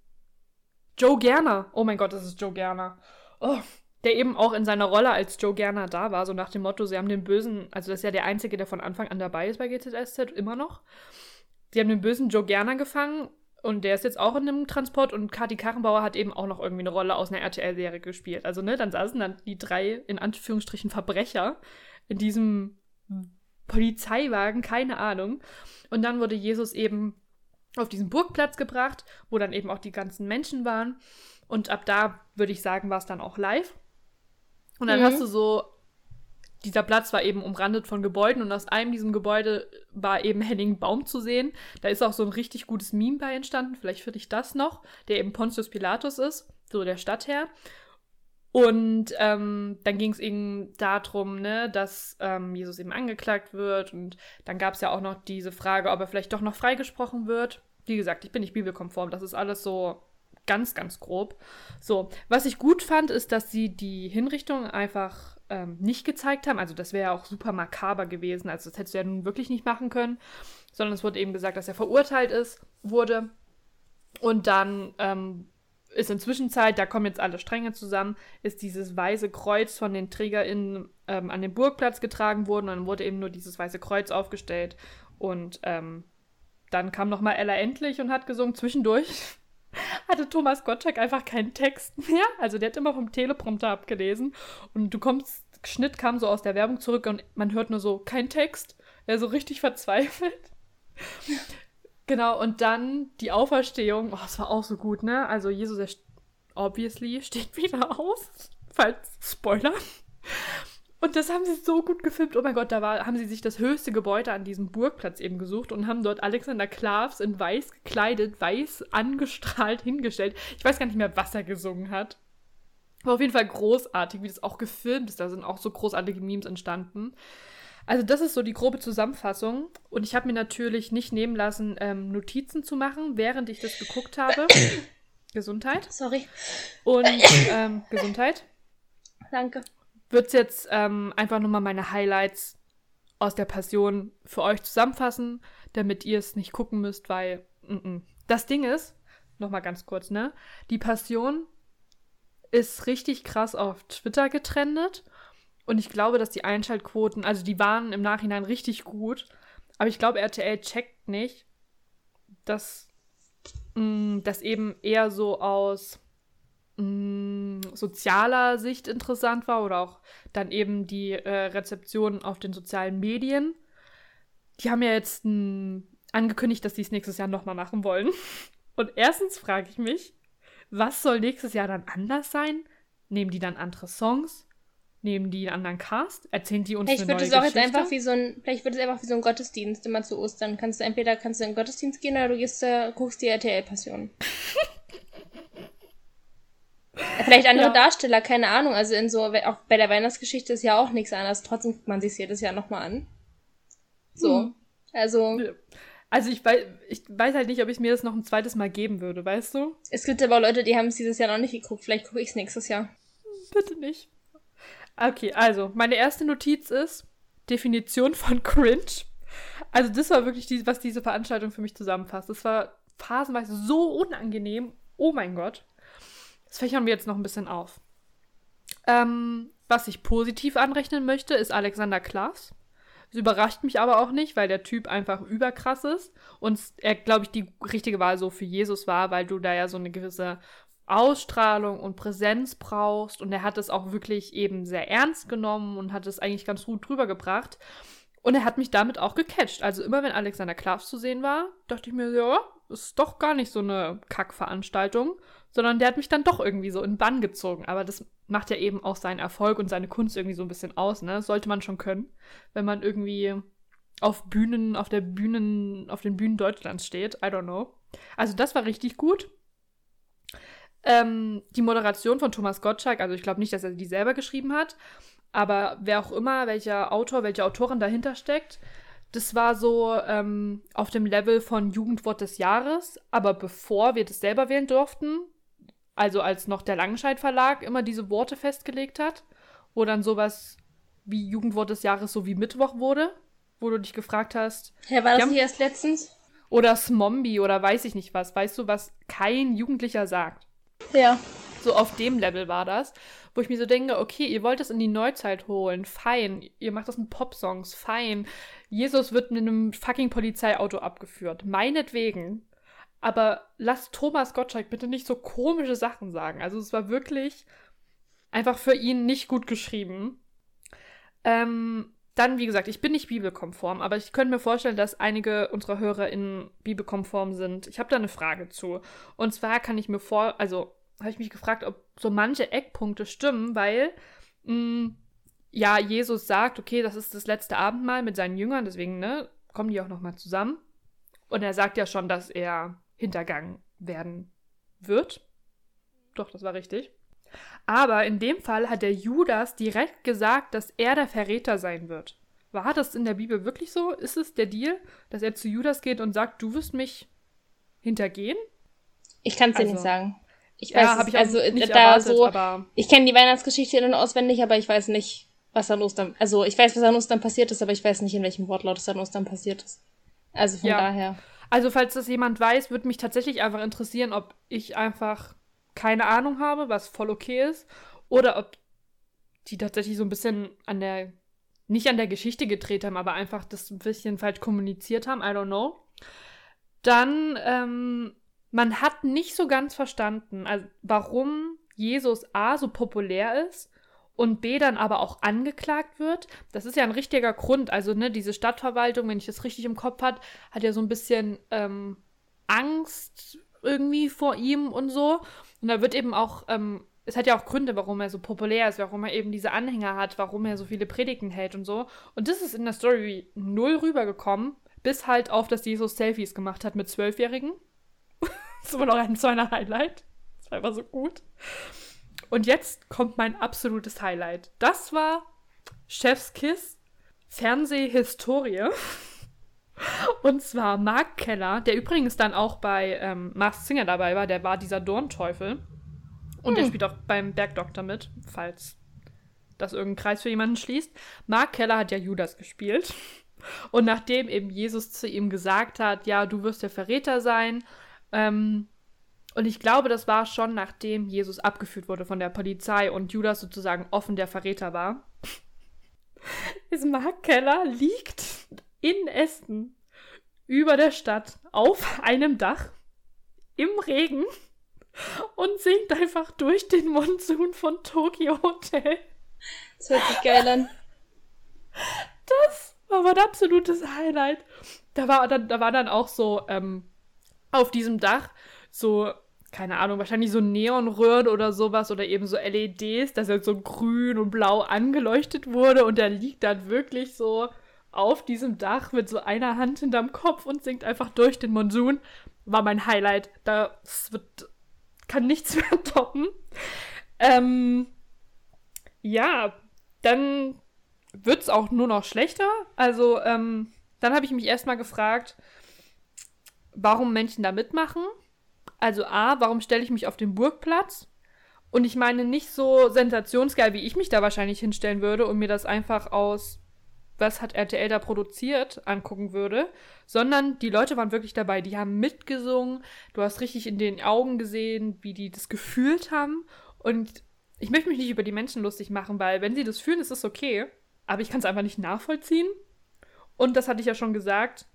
Joe Gerner. Oh mein Gott, das ist Joe Gerner. Oh, der eben auch in seiner Rolle als Joe Gerner da war, so nach dem Motto, sie haben den Bösen, also das ist ja der Einzige, der von Anfang an dabei ist bei GZSZ, immer noch. Sie haben den bösen Joe Gerner gefangen und der ist jetzt auch in einem Transport und Kati Karrenbauer hat eben auch noch irgendwie eine Rolle aus einer RTL-Serie gespielt. Also, ne, dann saßen dann die drei, in Anführungsstrichen, Verbrecher in diesem Polizeiwagen, keine Ahnung. Und dann wurde Jesus eben auf diesen Burgplatz gebracht, wo dann eben auch die ganzen Menschen waren. Und ab da, würde ich sagen, war es dann auch live. Und dann Mhm. hast du so, dieser Platz war eben umrandet von Gebäuden und aus einem diesem Gebäude war eben Henning Baum zu sehen. Da ist auch so ein richtig gutes Meme bei entstanden, vielleicht finde ich das noch, der eben Pontius Pilatus ist, so der Stadtherr. Und ähm, dann ging es eben darum, ne, dass ähm, Jesus eben angeklagt wird. Und dann gab es ja auch noch diese Frage, ob er vielleicht doch noch freigesprochen wird. Wie gesagt, ich bin nicht bibelkonform. Das ist alles so ganz, ganz grob. So, was ich gut fand, ist, dass sie die Hinrichtung einfach ähm, nicht gezeigt haben. Also das wäre ja auch super makaber gewesen. Also das hättest du ja nun wirklich nicht machen können. Sondern es wurde eben gesagt, dass er verurteilt ist, wurde. Und dann ähm, ist in Zwischenzeit, da kommen jetzt alle Stränge zusammen, ist dieses weiße Kreuz von den TrägerInnen ähm, an den Burgplatz getragen worden und dann wurde eben nur dieses weiße Kreuz aufgestellt. Und ähm, dann kam nochmal Ella endlich und hat gesungen. Zwischendurch hatte Thomas Gottschalk einfach keinen Text mehr. Also der hat immer vom Teleprompter abgelesen. Und du kommst, Schnitt kam so aus der Werbung zurück und man hört nur so, kein Text. Er so richtig verzweifelt. Genau, und dann die Auferstehung. Oh, das war auch so gut, ne? Also Jesus, er obviously steht wieder auf. Falls Spoiler. Und das haben sie so gut gefilmt. Oh mein Gott, da war, haben sie sich das höchste Gebäude an diesem Burgplatz eben gesucht und haben dort Alexander Klavs in weiß gekleidet, weiß angestrahlt hingestellt. Ich weiß gar nicht mehr, was er gesungen hat. War auf jeden Fall großartig, wie das auch gefilmt ist. Da sind auch so großartige Memes entstanden. Also das ist so die grobe Zusammenfassung. Und ich habe mir natürlich nicht nehmen lassen, ähm, Notizen zu machen, während ich das geguckt habe. Gesundheit. Sorry. Und ähm, Gesundheit. Danke. Wird jetzt ähm, einfach nochmal meine Highlights aus der Passion für euch zusammenfassen, damit ihr es nicht gucken müsst, weil mm -mm. das Ding ist, nochmal ganz kurz, ne? Die Passion ist richtig krass auf Twitter getrendet und ich glaube, dass die Einschaltquoten, also die waren im Nachhinein richtig gut. Aber ich glaube, RTL checkt nicht, dass mm, das eben eher so aus mh, sozialer Sicht interessant war oder auch dann eben die äh, Rezeption auf den sozialen Medien. Die haben ja jetzt mh, angekündigt, dass sie es nächstes Jahr nochmal machen wollen. Und erstens frage ich mich, was soll nächstes Jahr dann anders sein? Nehmen die dann andere Songs? Nehmen die einen anderen Cast? Erzählen die uns Vielleicht eine wird neue es auch Geschichte? jetzt einfach wie so ein, vielleicht wird es einfach wie so ein Gottesdienst immer zu Ostern. Kannst du entweder kannst du in den Gottesdienst gehen oder du gehst, äh, guckst die RTL-Passion. Vielleicht andere Ja. Darsteller, keine Ahnung. Also in so, auch bei der Weihnachtsgeschichte ist ja auch nichts anderes. Trotzdem guckt man sich jedes Jahr nochmal an. So. Hm. Also, Also ich weiß, ich weiß halt nicht, ob ich mir das noch ein zweites Mal geben würde, weißt du? es gibt aber Leute, die haben es dieses Jahr noch nicht geguckt. Vielleicht gucke ich es nächstes Jahr. Bitte nicht. Okay, also meine erste Notiz ist Definition von Cringe. Also das war wirklich, die, was diese Veranstaltung für mich zusammenfasst. Das war phasenweise so unangenehm. Oh mein Gott. Das fächern wir jetzt noch ein bisschen auf. Ähm, was ich positiv anrechnen möchte, ist Alexander Klaas. Das überrascht mich aber auch nicht, weil der Typ einfach überkrass ist und er, glaube ich, die richtige Wahl so für Jesus war, weil du da ja so eine gewisse Ausstrahlung und Präsenz brauchst und er hat es auch wirklich eben sehr ernst genommen und hat es eigentlich ganz gut drüber gebracht. Und er hat mich damit auch gecatcht. Also immer wenn Alexander Klavs zu sehen war, dachte ich mir, ja, ist doch gar nicht so eine Kackveranstaltung, sondern der hat mich dann doch irgendwie so in Bann gezogen. Aber das macht ja eben auch seinen Erfolg und seine Kunst irgendwie so ein bisschen aus, ne? Sollte man schon können, wenn man irgendwie auf Bühnen, auf der Bühnen, auf den Bühnen Deutschlands steht. I don't know. Also das war richtig gut. Ähm, die Moderation von Thomas Gottschalk, also ich glaube nicht, dass er die selber geschrieben hat, aber wer auch immer, welcher Autor, welche Autorin dahinter steckt, das war so ähm, auf dem Level von Jugendwort des Jahres, aber bevor wir das selber wählen durften, also als noch der Langenscheidt Verlag immer diese Worte festgelegt hat, wo dann sowas wie Jugendwort des Jahres so wie Mittwoch wurde, wo du dich gefragt hast, Hä, war das haben- nicht erst letztens? oder Smombi oder weiß ich nicht was, weißt du, was kein Jugendlicher sagt. Ja. So auf dem Level war das, wo ich mir so denke, okay, ihr wollt es in die Neuzeit holen, fein. Ihr macht das mit Popsongs, fein. Jesus wird mit einem fucking Polizeiauto abgeführt, meinetwegen. Aber lasst Thomas Gottschalk bitte nicht so komische Sachen sagen. Also es war wirklich einfach für ihn nicht gut geschrieben. Ähm, dann, wie gesagt, ich bin nicht bibelkonform, aber ich könnte mir vorstellen, dass einige unserer HörerInnen bibelkonform sind. Ich habe da eine Frage zu. Und zwar kann ich mir vor, also habe ich mich gefragt, ob so manche Eckpunkte stimmen, weil mh, ja Jesus sagt, okay, das ist das letzte Abendmahl mit seinen Jüngern, deswegen ne, kommen die auch noch mal zusammen. Und er sagt ja schon, dass er hintergangen werden wird. Doch, das war richtig. Aber in dem Fall hat der Judas direkt gesagt, dass er der Verräter sein wird. War das in der Bibel wirklich so? Ist es der Deal, dass er zu Judas geht und sagt, du wirst mich hintergehen? Ich kann es dir Also- nicht sagen. Ich Ja, weiß habe es, ich also nicht da erwartet, so, aber ich kenne die Weihnachtsgeschichte in- und auswendig, aber ich weiß nicht, was an Ostern, also ich weiß, was an Ostern passiert ist, aber ich weiß nicht, in welchem Wortlaut es an Ostern passiert ist. Also von Ja. daher. Also, falls das jemand weiß, würde mich tatsächlich einfach interessieren, ob ich einfach keine Ahnung habe, was voll okay ist, oder ob die tatsächlich so ein bisschen an der, nicht an der Geschichte gedreht haben, aber einfach das ein bisschen falsch kommuniziert haben. I don't know. Dann, ähm, man hat nicht so ganz verstanden, also warum Jesus A so populär ist und B dann aber auch angeklagt wird. Das ist ja ein richtiger Grund. Also, ne, diese Stadtverwaltung, wenn ich das richtig im Kopf hat, hat ja so ein bisschen ähm, Angst irgendwie vor ihm und so. Und da wird eben auch, ähm, es hat ja auch Gründe, warum er so populär ist, warum er eben diese Anhänger hat, warum er so viele Predigten hält und so. Und das ist in der Story null rübergekommen, bis halt auf, dass Jesus Selfies gemacht hat mit Zwölfjährigen. das ist immer noch ein zweiter Highlight. Das war einfach so gut. Und jetzt kommt mein absolutes Highlight. Das war Chefskiss Fernsehhistorie. Und zwar Mark Keller, der übrigens dann auch bei ähm, Mars Singer dabei war, der war dieser Dornteufel. Und der Hm. spielt auch beim Bergdoktor mit, falls das irgendein Kreis für jemanden schließt. Mark Keller hat ja Judas gespielt. Und nachdem eben Jesus zu ihm gesagt hat, ja, du wirst der Verräter sein, ähm, und ich glaube, das war schon nachdem Jesus abgeführt wurde von der Polizei und Judas sozusagen offen der Verräter war. Ist Mark Keller liegt in Essen über der Stadt auf einem Dach im Regen und singt einfach durch den Monsun von Tokyo Hotel. Das hört sich geil an. Das war mein absolutes Highlight. Da war dann, da war dann auch so ähm, auf diesem Dach so, keine Ahnung, wahrscheinlich so Neonröhren oder sowas oder eben so LEDs, dass er so grün und blau angeleuchtet wurde und er liegt dann wirklich so auf diesem Dach mit so einer Hand hinterm Kopf und singt einfach durch den Monsun. War mein Highlight. Das wird, kann nichts mehr toppen. Ähm, ja, dann wird's auch nur noch schlechter. Also, ähm, dann habe ich mich erstmal gefragt, warum Menschen da mitmachen. Also A, warum stelle ich mich auf den Burgplatz? Und ich meine nicht so sensationsgeil, wie ich mich da wahrscheinlich hinstellen würde und mir das einfach aus, was hat RTL da produziert, angucken würde, sondern die Leute waren wirklich dabei, die haben mitgesungen, du hast richtig in den Augen gesehen, wie die das gefühlt haben und ich möchte mich nicht über die Menschen lustig machen, weil wenn sie das fühlen, ist es okay, aber ich kann es einfach nicht nachvollziehen. Und das hatte ich ja schon gesagt,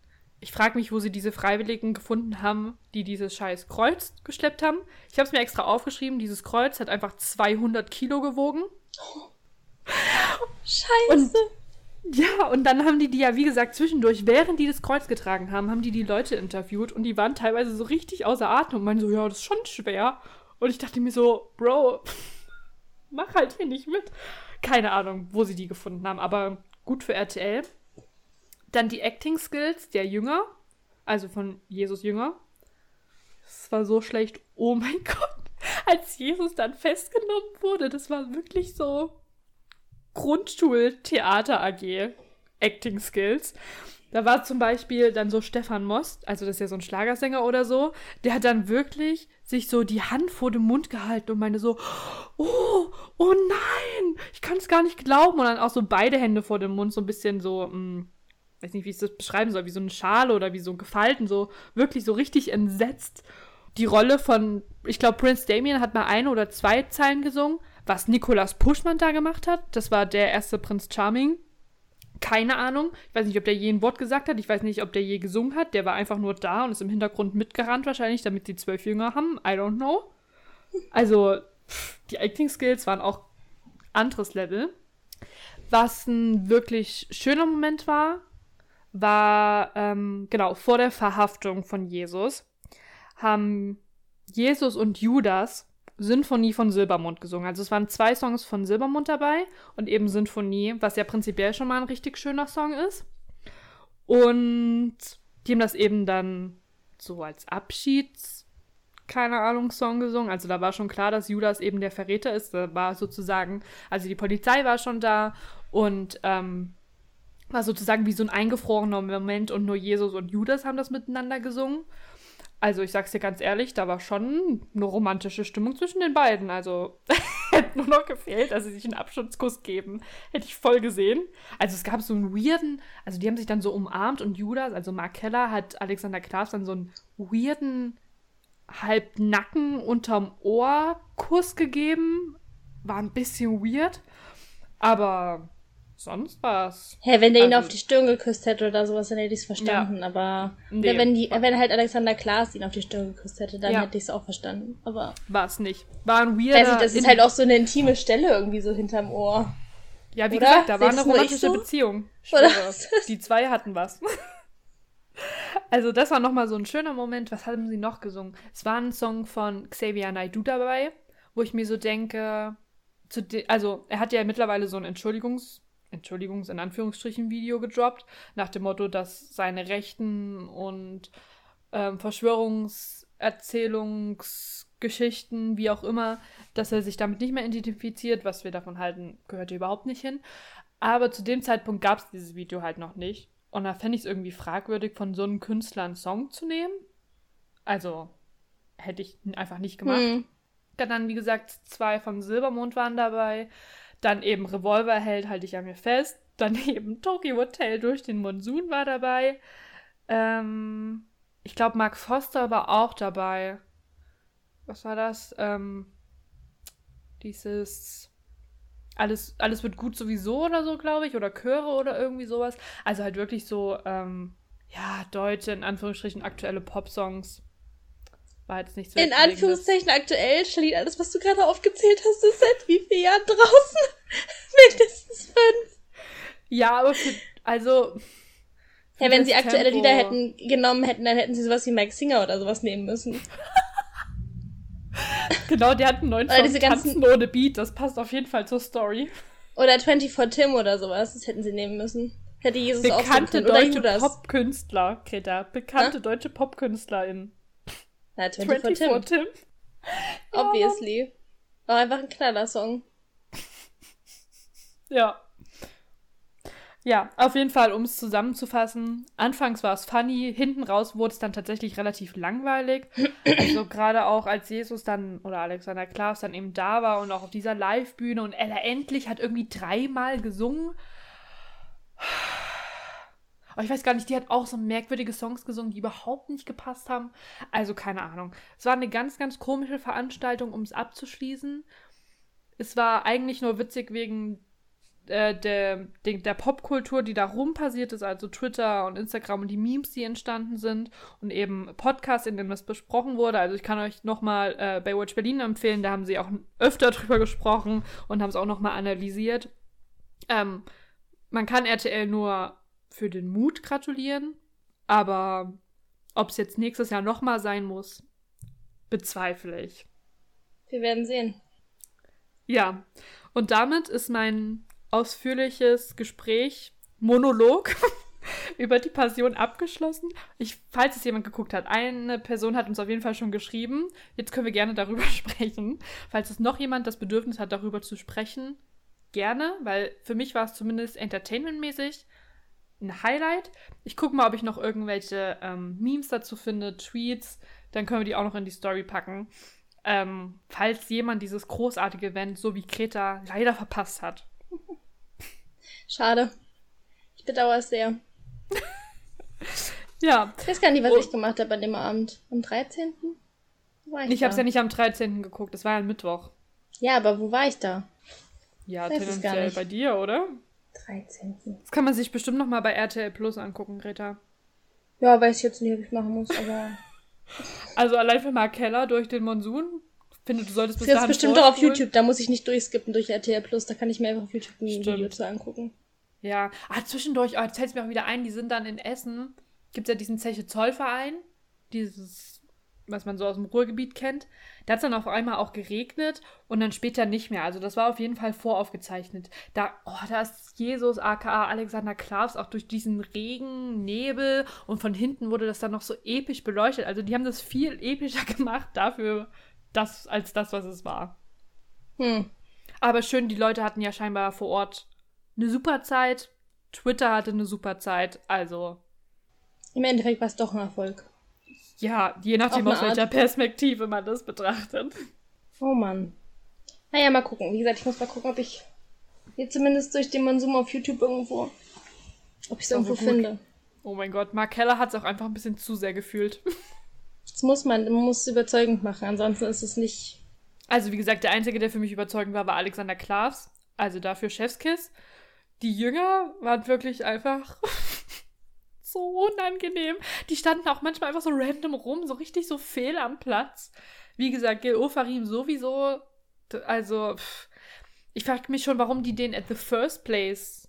ich frage mich, wo sie diese Freiwilligen gefunden haben, die dieses scheiß Kreuz geschleppt haben. Ich habe es mir extra aufgeschrieben, dieses Kreuz hat einfach 200 Kilo gewogen. Scheiße. Ja, und dann haben die die ja, wie gesagt, zwischendurch, während die das Kreuz getragen haben, haben die die Leute interviewt und die waren teilweise so richtig außer Atem und meinen so, ja, das ist schon schwer. Und ich dachte mir so, Bro, mach halt hier nicht mit. Keine Ahnung, wo sie die gefunden haben, aber gut für RTL. Dann die Acting Skills der Jünger, also von Jesus Jünger. Das war so schlecht. Oh mein Gott. Als Jesus dann festgenommen wurde, das war wirklich so Grundschul-Theater AG. Acting Skills. Da war zum Beispiel dann so Stefan Most, also das ist ja so ein Schlagersänger oder so, der hat dann wirklich sich so die Hand vor dem Mund gehalten und meinte so, oh, oh nein, ich kann es gar nicht glauben. Und dann auch so beide Hände vor dem Mund, so ein bisschen so, mh, weiß nicht, wie ich das beschreiben soll, wie so eine Schale oder wie so gefalten, so wirklich so richtig entsetzt. Die Rolle von, ich glaube, Prince Damien hat mal eine oder zwei Zeilen gesungen. Was Nicolas Puschmann da gemacht hat, das war der erste Prinz Charming. Keine Ahnung. Ich weiß nicht, ob der je ein Wort gesagt hat. Ich weiß nicht, ob der je gesungen hat. Der war einfach nur da und ist im Hintergrund mitgerannt wahrscheinlich, damit die zwölf Jünger haben. I don't know. Also, pff, die Acting Skills waren auch anderes Level. Was ein wirklich schöner Moment war, war, ähm, genau, vor der Verhaftung von Jesus haben Jesus und Judas Sinfonie von Silbermond gesungen. Also es waren zwei Songs von Silbermond dabei und eben Sinfonie, was ja prinzipiell schon mal ein richtig schöner Song ist. Und die haben das eben dann so als Abschieds, keine Ahnung, Song gesungen. Also da war schon klar, dass Judas eben der Verräter ist. Da war sozusagen, also die Polizei war schon da und ähm, war sozusagen wie so ein eingefrorener Moment und nur Jesus und Judas haben das miteinander gesungen. Also ich sag's dir ganz ehrlich, da war schon eine romantische Stimmung zwischen den beiden. Also hätte nur noch gefehlt, dass sie sich einen Abschutzkuss geben. Hätte ich voll gesehen. Also es gab so einen weirden, also die haben sich dann so umarmt und Judas, also Mark Keller, hat Alexander Klaas dann so einen weirden halb Nacken unterm Ohr Kuss gegeben. War ein bisschen weird. Aber sonst war's. Hä, hey, wenn der also, ihn auf die Stirn geküsst hätte oder sowas, dann hätte ich es verstanden. Ja. Aber nee. wenn, die, wenn halt Alexander Klaas ihn auf die Stirn geküsst hätte, dann ja. hätte ich es auch verstanden. Aber. War es nicht. War ein weirder. Weiß ich, das ist halt auch so eine intime Stelle irgendwie so hinterm Ohr. Ja, wie oder? gesagt, da war eine romantische so? Beziehung. Die zwei hatten was. Also, das war nochmal so ein schöner Moment. Was haben sie noch gesungen? Es war ein Song von Xavier Naidoo dabei, wo ich mir so denke, also, er hat ja mittlerweile so ein Entschuldigungs- Entschuldigungs- in Anführungsstrichen Video gedroppt, nach dem Motto, dass seine Rechten und ähm, Verschwörungserzählungsgeschichten, wie auch immer, dass er sich damit nicht mehr identifiziert. Was wir davon halten, gehört hier überhaupt nicht hin. Aber zu dem Zeitpunkt gab es dieses Video halt noch nicht. Und da fände ich es irgendwie fragwürdig, von so einem Künstler einen Song zu nehmen. Also hätte ich einfach nicht gemacht. Hm. Dann, wie gesagt, zwei von Silbermond waren dabei. Dann eben Revolverheld halte ich an mir fest. Dann eben Tokyo Hotel durch den Monsun war dabei. Ähm, ich glaube, Mark Foster war auch dabei. Was war das? Ähm, dieses alles, alles wird gut sowieso oder so, glaube ich. Oder Chöre oder irgendwie sowas. Also halt wirklich so, ähm, ja, deutsche, in Anführungsstrichen, aktuelle Popsongs. War jetzt nichts In Anführungszeichen aktuell, Charlene, alles, was du gerade aufgezählt hast, ist seit wie vielen Jahren draußen? Mindestens fünf. Ja, aber für, also. Für ja, wenn sie aktuelle Tempo... Lieder hätten genommen hätten, dann hätten sie sowas wie Mike Singer oder sowas nehmen müssen. genau, der hat einen neuen Song, diese ganzen... Tanzen ohne Beat, das passt auf jeden Fall zur Story. Oder 24 Tim oder sowas, das hätten sie nehmen müssen. Hätte Jesus Bekannte auch deutsche Popkünstler, Greta. Bekannte ha? deutsche Popkünstlerin. Na, 24, 24 Tim. Tim. Obviously. War einfach ein Knaller-Song. Ja. Ja, auf jeden Fall, um es zusammenzufassen. Anfangs war es funny, hinten raus wurde es dann tatsächlich relativ langweilig. Also gerade auch als Jesus dann oder Alexander Klaas dann eben da war und auch auf dieser Live-Bühne und Ella endlich hat irgendwie dreimal gesungen. Aber ich weiß gar nicht, die hat auch so merkwürdige Songs gesungen, die überhaupt nicht gepasst haben. Also keine Ahnung. Es war eine ganz, ganz komische Veranstaltung, um es abzuschließen. Es war eigentlich nur witzig wegen äh, der, der, der Popkultur, die da rum passiert ist, also Twitter und Instagram und die Memes, die entstanden sind und eben Podcasts, in denen das besprochen wurde. Also ich kann euch nochmal äh, Baywatch Berlin empfehlen, da haben sie auch öfter drüber gesprochen und haben es auch nochmal analysiert. Ähm, man kann RTL nur für den Mut gratulieren, aber ob es jetzt nächstes Jahr nochmal sein muss, bezweifle ich. Wir werden sehen. Ja, und damit ist mein ausführliches Gespräch, Monolog über die Passion abgeschlossen. Ich, falls es jemand geguckt hat, eine Person hat uns auf jeden Fall schon geschrieben. Jetzt können wir gerne darüber sprechen. Falls es noch jemand das Bedürfnis hat, darüber zu sprechen, gerne, weil für mich war es zumindest entertainmentmäßig ein Highlight. Ich gucke mal, ob ich noch irgendwelche ähm, Memes dazu finde, Tweets. Dann können wir die auch noch in die Story packen. Ähm, falls jemand dieses großartige Event, so wie Kreta, leider verpasst hat. Schade. Ich bedauere es sehr. ja. Ich weiß gar nicht, was oh. ich gemacht habe an dem Abend. Am 13. war ich Ich habe es ja nicht am 13. geguckt, das war ja ein Mittwoch. Ja, aber wo war ich da? Ja, tendenziell bei dir, oder? 13. Das kann man sich bestimmt noch mal bei RTL Plus angucken, Greta. Ja, weiß ich jetzt nicht, ob ich machen muss, aber. Also allein für Mark Keller durch den Monsun. Finde, du solltest bis Das ist bestimmt doch auf YouTube, da muss ich nicht durchskippen durch RTL Plus, da kann ich mir einfach auf YouTube ein. Video zu angucken. Ja, ah, zwischendurch, oh, jetzt fällt es mir auch wieder ein, die sind dann in Essen, gibt es ja diesen Zeche Zollverein, dieses was man so aus dem Ruhrgebiet kennt. Da hat es dann auf einmal auch geregnet und dann später nicht mehr. Also das war auf jeden Fall voraufgezeichnet. Da, oh, da ist Jesus aka Alexander Klavs auch durch diesen Regen, Nebel und von hinten wurde das dann noch so episch beleuchtet. Also die haben das viel epischer gemacht dafür, das, als das, was es war. Hm. Aber schön, die Leute hatten ja scheinbar vor Ort eine super Zeit. Twitter hatte eine super Zeit. Also. Im Endeffekt war es doch ein Erfolg. Ja, je nachdem, aus welcher Art. Perspektive man das betrachtet. Oh Mann. Naja, mal gucken. Wie gesagt, ich muss mal gucken, ob ich hier zumindest durch den Konsum auf YouTube irgendwo, ob ich es irgendwo finde. Oh mein Gott, Mark Keller hat es auch einfach ein bisschen zu sehr gefühlt. Das muss man, man muss es überzeugend machen, ansonsten ist es nicht. Also, wie gesagt, der Einzige, der für mich überzeugend war, war Alexander Klaas. Also dafür Chefskiss. Die Jünger waren wirklich einfach so unangenehm. Die standen auch manchmal einfach so random rum, so richtig so fehl am Platz. Wie gesagt, Gil Ofarim sowieso. Also, ich frage mich schon, warum die den at the first place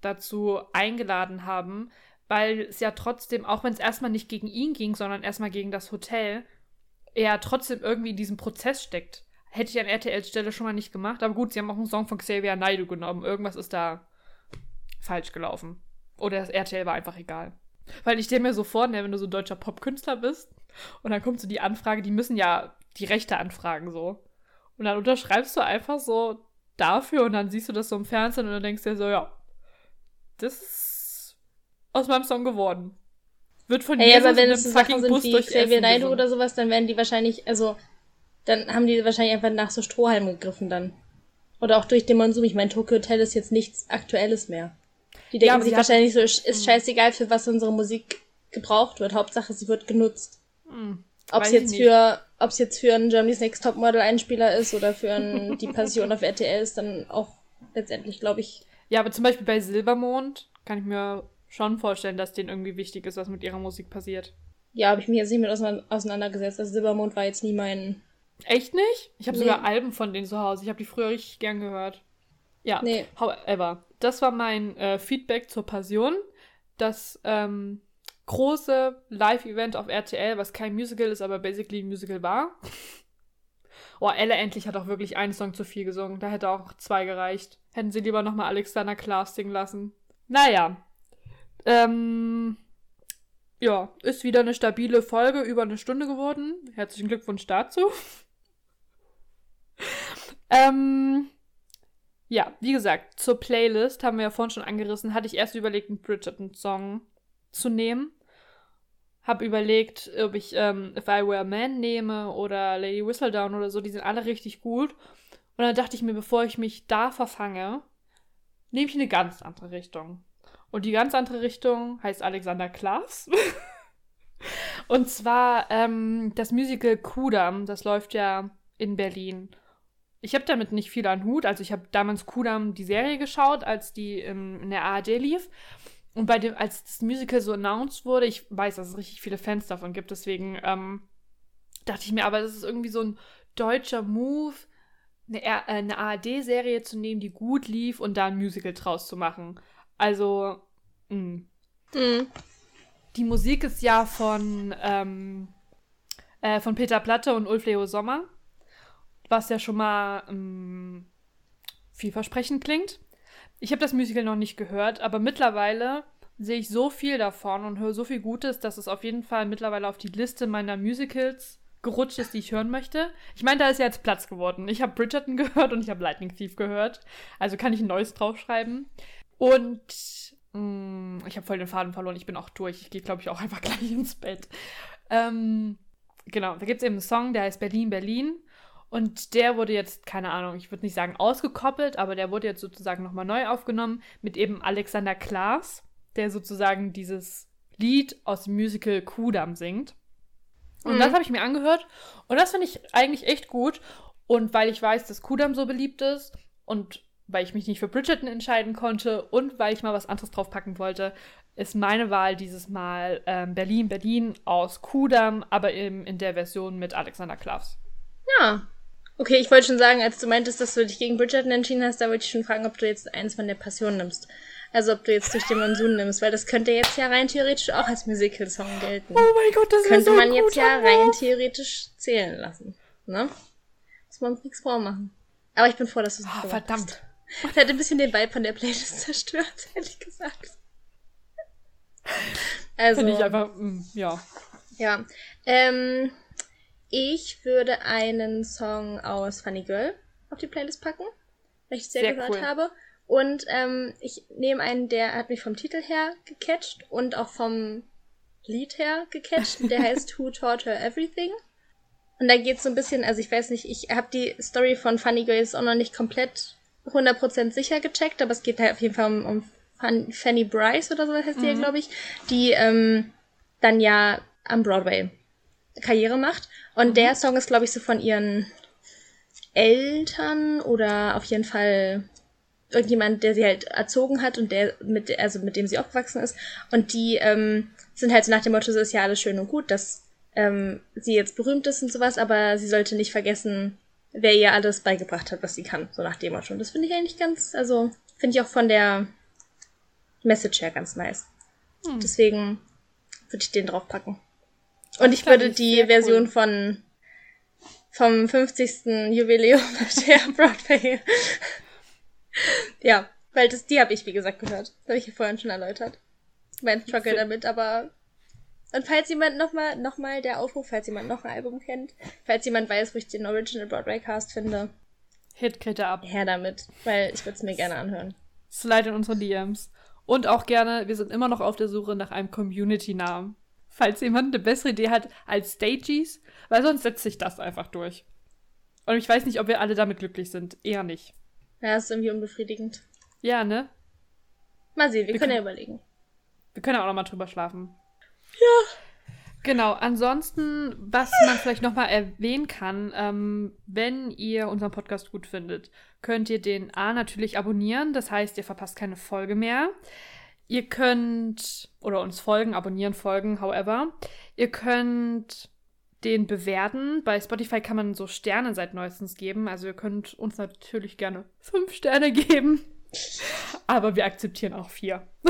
dazu eingeladen haben, weil es ja trotzdem, auch wenn es erstmal nicht gegen ihn ging, sondern erstmal gegen das Hotel, er trotzdem irgendwie in diesem Prozess steckt. Hätte ich an RTLs Stelle schon mal nicht gemacht, aber gut, sie haben auch einen Song von Xavier Naidu genommen. Irgendwas ist da falsch gelaufen. Oder das RTL war einfach egal. Weil ich stelle mir so vor, ne, wenn du so ein deutscher Popkünstler bist und dann kommt so die Anfrage, die müssen ja die Rechte anfragen so. Und dann unterschreibst du einfach so dafür und dann siehst du das so im Fernsehen und dann denkst du dir so, ja, das ist aus meinem Song geworden. Wird von ja, aber wenn es so Sachen sind wie Xavier Naidoo oder sowas, dann werden die wahrscheinlich, also, dann haben die wahrscheinlich einfach nach so Strohhalmen gegriffen dann. Oder auch durch den Monsum. Ich meine, Tokyo Hotel ist jetzt nichts Aktuelles mehr. Die denken ja, sich wahrscheinlich so, ist hm. scheißegal, für was unsere Musik gebraucht wird. Hauptsache, sie wird genutzt. Hm, ob es jetzt für, ob es jetzt für einen Germany's Next Top Model Einspieler ist oder für ein, die Passion auf RTL ist dann auch letztendlich, glaube ich. Ja, aber zum Beispiel bei Silbermond kann ich mir schon vorstellen, dass denen irgendwie wichtig ist, was mit ihrer Musik passiert. Ja, habe ich mich jetzt nicht mit auseinandergesetzt. Also Silbermond war jetzt nie mein. Echt nicht? Ich habe nee. sogar Alben von denen zu Hause. Ich habe die früher richtig gern gehört. Ja, nee. however. Das war mein äh, Feedback zur Passion. Das ähm, große Live-Event auf RTL, was kein Musical ist, aber basically ein Musical war. Oh, Elle endlich hat auch wirklich einen Song zu viel gesungen. Da hätte auch zwei gereicht. Hätten sie lieber nochmal Alexander Klaas singen lassen. Naja. Ähm, ja, ist wieder eine stabile Folge, über eine Stunde geworden. Herzlichen Glückwunsch dazu. ähm, ja, wie gesagt, zur Playlist haben wir ja vorhin schon angerissen, hatte ich erst überlegt, einen Bridgerton-Song zu nehmen. Hab überlegt, ob ich ähm, If I Were a Man nehme oder Lady Whistledown oder so, die sind alle richtig gut. Und dann dachte ich mir, bevor ich mich da verfange, nehme ich eine ganz andere Richtung. Und die ganz andere Richtung heißt Alexander Klaas. Und zwar ähm, das Musical Kudam, das läuft ja in Berlin. Ich habe damit nicht viel an Hut. Also ich habe damals Kudam die Serie geschaut, als die ähm, in der ARD lief. Und bei dem, als das Musical so announced wurde, ich weiß, dass es richtig viele Fans davon gibt, deswegen ähm, dachte ich mir, aber das ist irgendwie so ein deutscher Move, eine, äh, eine ARD-Serie zu nehmen, die gut lief und da ein Musical draus zu machen. Also, mh. Mhm. Die Musik ist ja von, ähm, äh, von Peter Platte und Ulf Leo Sommer, was ja schon mal ähm, vielversprechend klingt. Ich habe das Musical noch nicht gehört, aber mittlerweile sehe ich so viel davon und höre so viel Gutes, dass es auf jeden Fall mittlerweile auf die Liste meiner Musicals gerutscht ist, die ich hören möchte. Ich meine, da ist ja jetzt Platz geworden. Ich habe Bridgerton gehört und ich habe Lightning Thief gehört. Also kann ich ein neues draufschreiben. Und mh, mm, ich habe voll den Faden verloren. Ich bin auch durch. Ich gehe, glaube ich, auch einfach gleich ins Bett. Ähm, genau, da gibt es eben einen Song, der heißt Berlin, Berlin. Und der wurde jetzt, keine Ahnung, ich würde nicht sagen ausgekoppelt, aber der wurde jetzt sozusagen nochmal neu aufgenommen mit eben Alexander Klaas, der sozusagen dieses Lied aus dem Musical Kudam singt. Und mhm. das habe ich mir angehört und das finde ich eigentlich echt gut. Und weil ich weiß, dass Kudam so beliebt ist und weil ich mich nicht für Bridgerton entscheiden konnte und weil ich mal was anderes draufpacken wollte, ist meine Wahl dieses Mal ähm, Berlin, Berlin aus Kudam, aber eben in der Version mit Alexander Klaas. Ja, Okay, ich wollte schon sagen, als du meintest, dass du dich gegen Bridgerton entschieden hast, da wollte ich schon fragen, ob du jetzt eins von der Passion nimmst. Also ob du jetzt durch den Monsun nimmst, weil das könnte jetzt ja rein theoretisch auch als Musical-Song gelten. Oh mein Gott, das könnte so man jetzt ja rein theoretisch zählen lassen. Ne? Muss man uns nichts vormachen. Aber ich bin froh, dass du es oh, verdammt. Hast. Das hätte ein bisschen den Vibe von der Playlist zerstört, ehrlich gesagt. Also. Finde ich einfach, mh, ja. Ja. Ähm, ich würde einen Song aus Funny Girl auf die Playlist packen, weil ich sehr, sehr gehört cool. habe. Und ähm, ich nehme einen, der hat mich vom Titel her gecatcht und auch vom Lied her gecatcht. Der heißt Who Taught Her Everything. Und da geht es so ein bisschen, also ich weiß nicht, ich habe die Story von Funny Girl jetzt auch noch nicht komplett 100% sicher gecheckt, aber es geht halt auf jeden Fall um, um Fanny Bryce oder so heißt die ja, glaube ich, die ähm, dann ja am Broadway Karriere macht. Und mhm. der Song ist, glaube ich, so von ihren Eltern oder auf jeden Fall irgendjemand, der sie halt erzogen hat und der mit, also mit dem sie aufgewachsen ist. Und die ähm, sind halt so nach dem Motto, so ist ja alles schön und gut, dass ähm, sie jetzt berühmt ist und sowas, aber sie sollte nicht vergessen, wer ihr alles beigebracht hat, was sie kann, so nach dem Motto. Und das finde ich eigentlich ganz, also finde ich auch von der Message her ganz nice. Hm. Deswegen würde ich den draufpacken. Und ich würde die Version cool. von vom 50. Jubiläum der Broadway. ja, weil das, die habe ich, wie gesagt, gehört. Das habe ich ja vorhin schon erläutert. Mein Struggle damit, aber. Und falls jemand nochmal, nochmal der Aufruf, falls jemand noch ein Album kennt, falls jemand weiß, wo ich den Original Broadway Cast finde. Hit Kritte ab. Her damit, weil ich würde es mir gerne anhören. Slide in unsere DMs. Und auch gerne, wir sind immer noch auf der Suche nach einem Community-Namen falls jemand eine bessere Idee hat als Stages, weil sonst setzt sich das einfach durch. Und ich weiß nicht, ob wir alle damit glücklich sind. Eher nicht. Ja, ist irgendwie unbefriedigend. Ja, ne? Mal sehen, wir, wir können ja überlegen. Wir können ja auch noch mal drüber schlafen. Ja. Genau, ansonsten, was man vielleicht noch mal erwähnen kann, ähm, wenn ihr unseren Podcast gut findet, könnt ihr den A natürlich abonnieren, das heißt, ihr verpasst keine Folge mehr. Ihr könnt, oder uns folgen, abonnieren, folgen, however. Ihr könnt den bewerten. Bei Spotify kann man so Sterne seit neuestens geben. Also ihr könnt uns natürlich gerne fünf Sterne geben. Aber wir akzeptieren auch vier.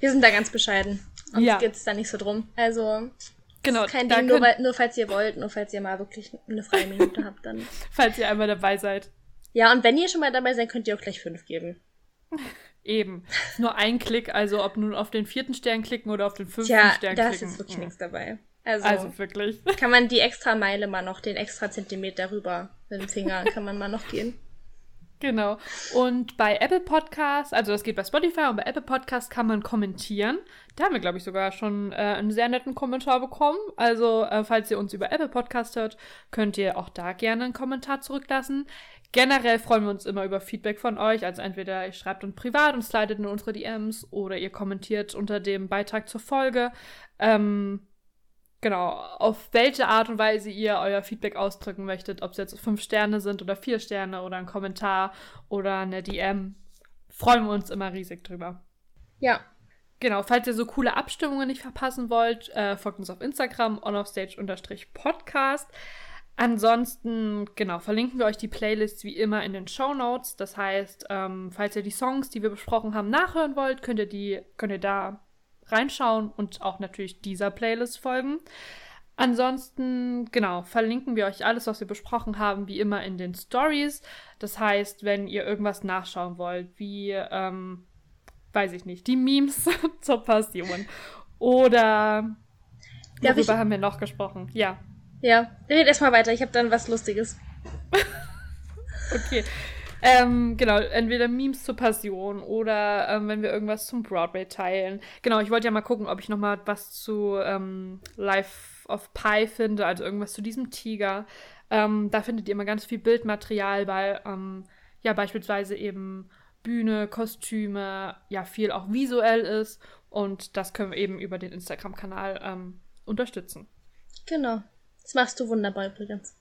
wir sind da ganz bescheiden. Uns ja. geht es da nicht so drum. Also genau, kein Ding, nur, nur falls ihr wollt, nur falls ihr mal wirklich eine freie Minute habt, dann. Falls ihr einmal dabei seid. Ja, und wenn ihr schon mal dabei seid, könnt ihr auch gleich fünf geben. Eben. Nur ein Klick, also ob nun auf den vierten Stern klicken oder auf den fünften Tja, Stern klicken. da ist jetzt wirklich mhm. nichts dabei. Also, also wirklich. Kann man die extra Meile mal noch, den extra Zentimeter rüber mit dem Finger, kann man mal noch gehen. Genau. Und bei Apple Podcasts, also das geht bei Spotify und bei Apple Podcasts kann man kommentieren. Da haben wir, glaube ich, sogar schon äh, einen sehr netten Kommentar bekommen. Also, äh, falls ihr uns über Apple Podcast hört, könnt ihr auch da gerne einen Kommentar zurücklassen. Generell freuen wir uns immer über Feedback von euch. Also entweder ihr schreibt uns privat und slidet in unsere DMs oder ihr kommentiert unter dem Beitrag zur Folge. Ähm, genau, auf welche Art und Weise ihr euer Feedback ausdrücken möchtet, ob es jetzt fünf Sterne sind oder vier Sterne oder ein Kommentar oder eine DM. Freuen wir uns immer riesig drüber. Ja. Genau, falls ihr so coole Abstimmungen nicht verpassen wollt, äh, folgt uns auf Instagram onoffstage-podcast. Ansonsten, genau, verlinken wir euch die Playlists wie immer in den Show Notes. Das heißt, ähm, falls ihr die Songs, die wir besprochen haben, nachhören wollt, könnt ihr die, könnt ihr da reinschauen und auch natürlich dieser Playlist folgen. Ansonsten, genau, verlinken wir euch alles, was wir besprochen haben, wie immer in den Stories. Das heißt, wenn ihr irgendwas nachschauen wollt, wie, ähm, weiß ich nicht, die Memes zur Passion oder worüber haben wir noch gesprochen? Ja. Ja, red erstmal weiter, ich habe dann was Lustiges. okay. Ähm, genau, entweder Memes zur Passion oder ähm, wenn wir irgendwas zum Broadway teilen. Genau, ich wollte ja mal gucken, ob ich noch mal was zu ähm, Life of Pi finde, also irgendwas zu diesem Tiger. Ähm, da findet ihr immer ganz viel Bildmaterial, weil ähm, ja beispielsweise eben Bühne, Kostüme, ja viel auch visuell ist und das können wir eben über den Instagram-Kanal ähm, unterstützen. Genau. Das machst du wunderbar übrigens.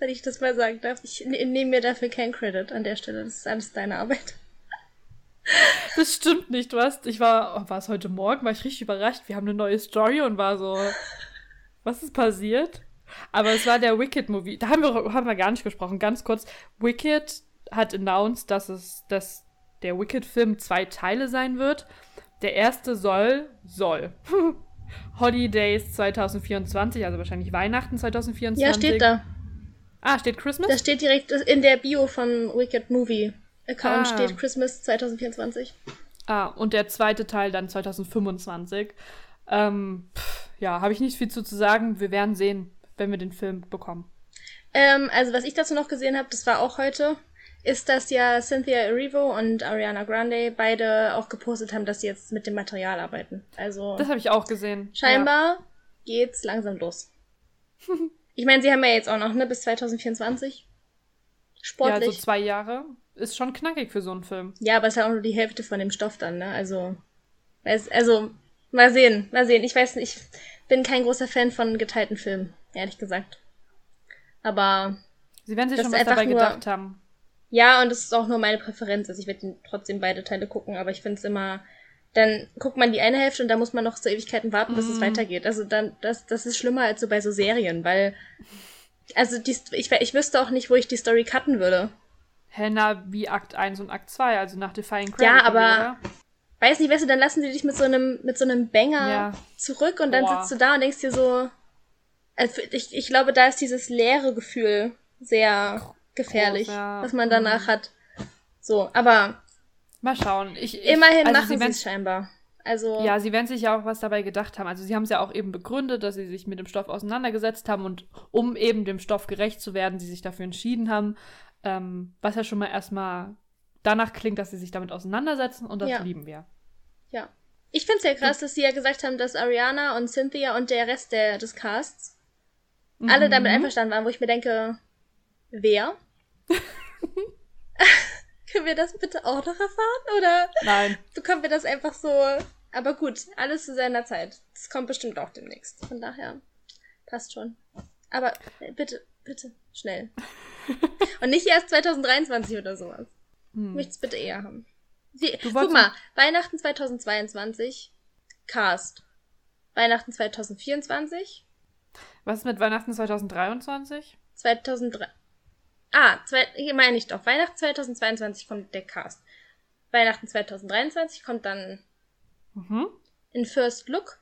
Wenn ich das mal sagen darf. Ich ne-, nehme mir dafür keinen Credit an der Stelle. Das ist alles deine Arbeit. Das stimmt nicht. Du hast, ich war, oh, war es heute Morgen, war ich richtig überrascht. Wir haben eine neue Story und war so, was ist passiert? Aber es war der Wicked-Movie. Da haben wir, haben wir gar nicht gesprochen. Ganz kurz. Wicked hat announced, dass es, dass der Wicked-Film zwei Teile sein wird. Der erste soll, soll Holidays 2024, also wahrscheinlich Weihnachten 2024. Ja, steht da. Ah, steht Christmas? Das steht direkt in der Bio vom Wicked Movie Account ah. steht Christmas 2024. Ah, und der zweite Teil dann 2025. Ähm, pff, ja, habe ich nicht viel zu, zu sagen. Wir werden sehen, wenn wir den Film bekommen. Ähm, also was ich dazu noch gesehen habe, das war auch heute, ist, dass ja Cynthia Erivo und Ariana Grande beide auch gepostet haben, dass sie jetzt mit dem Material arbeiten. Also das habe ich auch gesehen. Scheinbar geht's langsam los. ich meine, sie haben ja jetzt auch noch, ne, bis 2024. Sportlich. Ja, so zwei Jahre ist schon knackig für so einen Film. Ja, aber es ist ja auch nur die Hälfte von dem Stoff dann, ne? Also, also, mal sehen, mal sehen. Ich weiß nicht, ich bin kein großer Fan von geteilten Filmen, ehrlich gesagt. Aber Sie werden sich schon was dabei gedacht haben. Ja, und es ist auch nur meine Präferenz. Also ich werde trotzdem beide Teile gucken, aber ich finde es immer, dann guckt man die eine Hälfte und da muss man noch so Ewigkeiten warten, bis es Mhm. weitergeht. Also dann, das, das ist schlimmer als so bei so Serien, weil, also die, ich, ich wüsste auch nicht, wo ich die Story cutten würde. Hä, na, wie Akt 1 und Akt 2, also nach Defying Gravity, Ja, aber- oder? Weiß nicht, weißt du, dann lassen sie dich mit so einem, mit so einem Banger Ja. zurück und dann Boah. sitzt du da und denkst dir so, also ich, ich glaube, da ist dieses leere Gefühl sehr gefährlich, Groß, ja. was man danach hat. So, aber Mal schauen. Ich, ich, immerhin also machen sie es scheinbar. Also, Ja, sie werden sich ja auch was dabei gedacht haben. Also sie haben es ja auch eben begründet, dass sie sich mit dem Stoff auseinandergesetzt haben und um eben dem Stoff gerecht zu werden, sie sich dafür entschieden haben. Ähm, was ja schon mal erstmal danach klingt, dass sie sich damit auseinandersetzen und das Ja. lieben wir. ja. Ich find's ja krass, dass sie ja gesagt haben, dass Ariana und Cynthia und der Rest der, des Casts alle Mhm. damit einverstanden waren, wo ich mir denke, wer? Können wir das bitte auch noch erfahren? Oder Nein. bekommen wir das einfach so? Aber gut, alles zu seiner Zeit. Das kommt bestimmt auch demnächst. Von daher passt schon. Aber äh, bitte, bitte, schnell. Und nicht erst 2023 oder sowas. Hm. möchte es bitte eher haben. Wie, Du guck mal, Weihnachten 2022, Cast. Weihnachten 2024, Was ist mit Weihnachten 2023? 2003. Ah, zwei, hier meine ich doch. Weihnachten 2022 kommt der Cast. Weihnachten 2023 kommt dann Mhm. in First Look,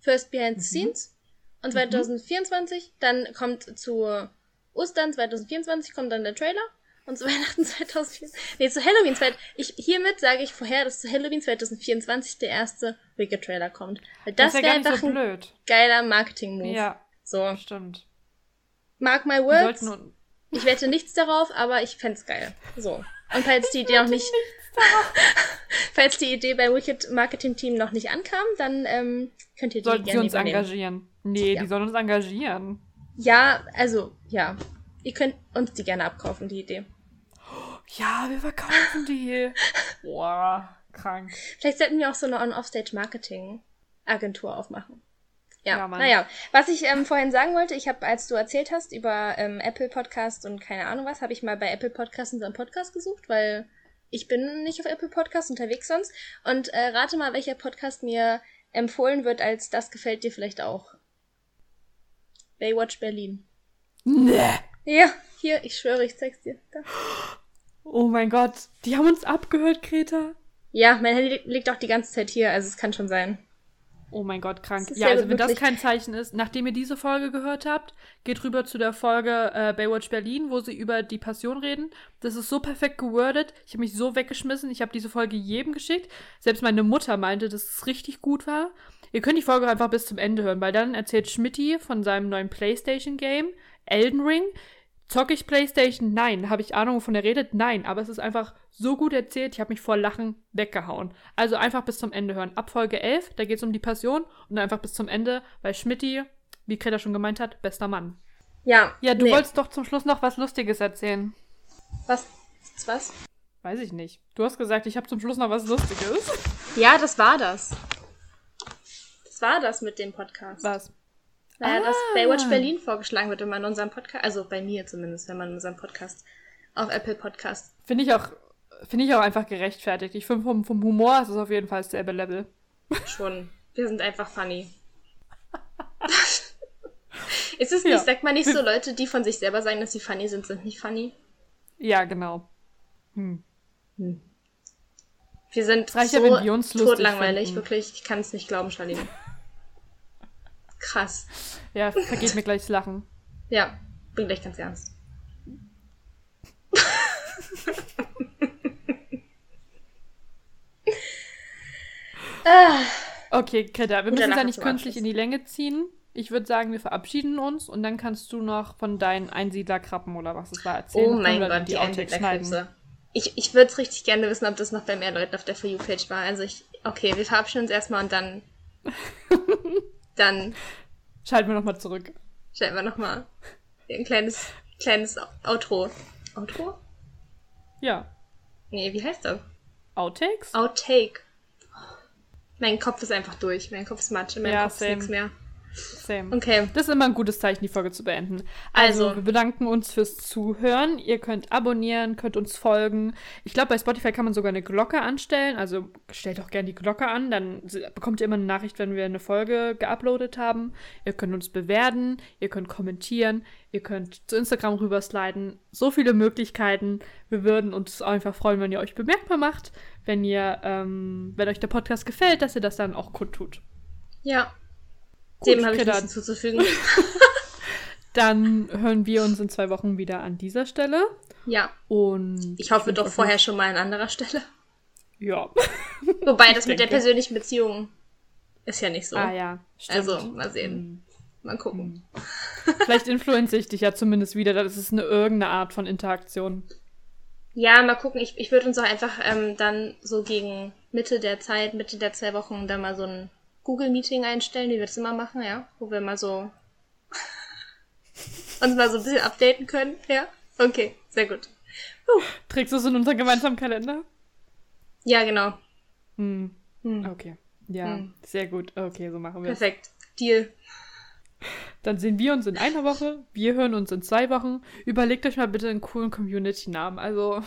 First Behind Mhm. the Scenes. Und 2024, dann kommt zu Ostern 2024 kommt dann der Trailer. Und zu Weihnachten 2024, nee, zu Halloween, zwei- ich, hiermit sage ich vorher, dass zu Halloween 2024 der erste Wicked-Trailer kommt. Weil das, ja wäre einfach so ein geiler Marketing-Move. Ja, So, stimmt. mark my words. Ich wette nichts darauf, aber ich fänd's geil. So. Und falls die Idee noch nicht, falls die Idee beim Wicked Marketing Team noch nicht ankam, dann ähm, könnt ihr die sollten sie gerne uns übernehmen. engagieren. Nee, Ja. die sollen uns engagieren. Ja, also, ja. Ihr könnt uns die gerne abkaufen, die Idee. Ja, wir verkaufen die. Boah, krank. Vielleicht sollten wir auch so eine On-Offstage-Marketing-Agentur aufmachen. Ja, Ja, naja. Was ich ähm, vorhin sagen wollte, ich habe, als du erzählt hast über ähm, Apple Podcast und keine Ahnung was, habe ich mal bei Apple Podcast unseren Podcast gesucht, weil ich bin nicht auf Apple Podcast unterwegs sonst. Und äh, rate mal, welcher Podcast mir empfohlen wird, als das gefällt dir vielleicht auch. Baywatch Berlin. Nee. Ja, hier, ich schwöre, ich zeig's dir. Da. Oh mein Gott, die haben uns abgehört, Greta. Ja, mein Handy li- liegt auch die ganze Zeit hier, also es kann schon sein. Oh mein Gott, krank. Ja, also wenn das kein Zeichen ist, nachdem ihr diese Folge gehört habt, geht rüber zu der Folge äh, Baywatch Berlin, wo sie über die Passion reden. Das ist so perfekt gewordet. Ich habe mich so weggeschmissen. Ich habe diese Folge jedem geschickt. Selbst meine Mutter meinte, dass es richtig gut war. Ihr könnt die Folge einfach bis zum Ende hören, weil dann erzählt Schmidti von seinem neuen PlayStation-Game, Elden Ring. Zocke ich PlayStation? Nein. Habe ich Ahnung, wovon er redet? Nein. Aber es ist einfach so gut erzählt, ich habe mich vor Lachen weggehauen. Also einfach bis zum Ende hören. Ab Folge 11, da geht es um die Passion und einfach bis zum Ende, weil Schmidti, wie Greta schon gemeint hat, bester Mann. Ja. Ja, du nee. wolltest doch zum Schluss noch was Lustiges erzählen. Was? Was? Weiß ich nicht. Du hast gesagt, ich habe zum Schluss noch was Lustiges. Ja, das war das. Das war das mit dem Podcast. Was? Naja, dass Ah. Baywatch Berlin vorgeschlagen wird, wenn man unseren Podcast, also bei mir zumindest, wenn man unseren Podcast auf Apple Podcast. Finde ich auch, finde ich auch einfach gerechtfertigt. Ich finde vom, vom Humor ist es auf jeden Fall dasselbe Level. Schon. Wir sind einfach funny. Ist es nicht, Ja. sagt man nicht so, Leute, die von sich selber sagen, dass sie funny sind, sind nicht funny? Ja, genau. Hm. Wir sind reicht so wir totlangweilig, finden. wirklich. Ich kann es nicht glauben, Charlene. Krass. Ja, vergeht mir gleich das Lachen. Ja, bin gleich ganz ernst. Okay, Greta, wir müssen es ja nicht künstlich in die Länge ziehen. Ich würde sagen, wir verabschieden uns und dann kannst du noch von deinen Einsiedlerkrabben oder was es war erzählen. oh mein Gott, die die Outtakes Einsiedlerkrebse. Ich, ich würde es richtig gerne wissen, ob das noch bei mehr Leuten auf der For You-Page war. Also ich, okay, wir verabschieden uns erstmal und dann, dann Schalten wir nochmal zurück. Schalten wir nochmal. Ein kleines, kleines Outro. Outro? Ja. Nee, wie heißt das? Outtakes? Outtake. Mein Kopf ist einfach durch. Mein Kopf ist Matsch. Mein Ja, Kopf ist same. nichts mehr. Same. Okay. Das ist immer ein gutes Zeichen, die Folge zu beenden. Also, Also. wir bedanken uns fürs Zuhören. Ihr könnt abonnieren, könnt uns folgen. Ich glaube, bei Spotify kann man sogar eine Glocke anstellen. Also stellt auch gerne die Glocke an. Dann bekommt ihr immer eine Nachricht, wenn wir eine Folge geuploadet haben. Ihr könnt uns bewerten, ihr könnt kommentieren, ihr könnt zu Instagram rübersliden. So viele Möglichkeiten. Wir würden uns einfach freuen, wenn ihr euch bemerkbar macht. Wenn ihr, ähm, wenn euch der Podcast gefällt, dass ihr das dann auch kundtut. Ja. Gut, Dem habe ich nichts hinzuzufügen. Dann hören wir uns in zwei Wochen wieder an dieser Stelle. ja. Und Ich hoffe doch vorher noch- schon mal an anderer Stelle. Ja. Wobei, das mit der denke. persönlichen Beziehung ist ja nicht so. Ah ja. Stimmt. Also, mal sehen. Hm. Mal gucken. Vielleicht influenze ich dich ja zumindest wieder. Das ist eine irgendeine Art von Interaktion. Ja, mal gucken. Ich, ich würde uns auch einfach ähm, dann so gegen Mitte der Zeit, Mitte der zwei Wochen, dann mal so ein Google-Meeting einstellen, wie wir das immer machen, ja. Wo wir mal so uns mal so ein bisschen updaten können, ja. Okay, sehr gut. Trägst du es in unseren gemeinsamen Kalender? Ja, genau. Hm. Hm. Okay. Ja, Hm. sehr gut. Okay, so machen wir es. Perfekt. Deal. Dann sehen wir uns in einer Woche. Wir hören uns in zwei Wochen. Überlegt euch mal bitte einen coolen Community-Namen. Also,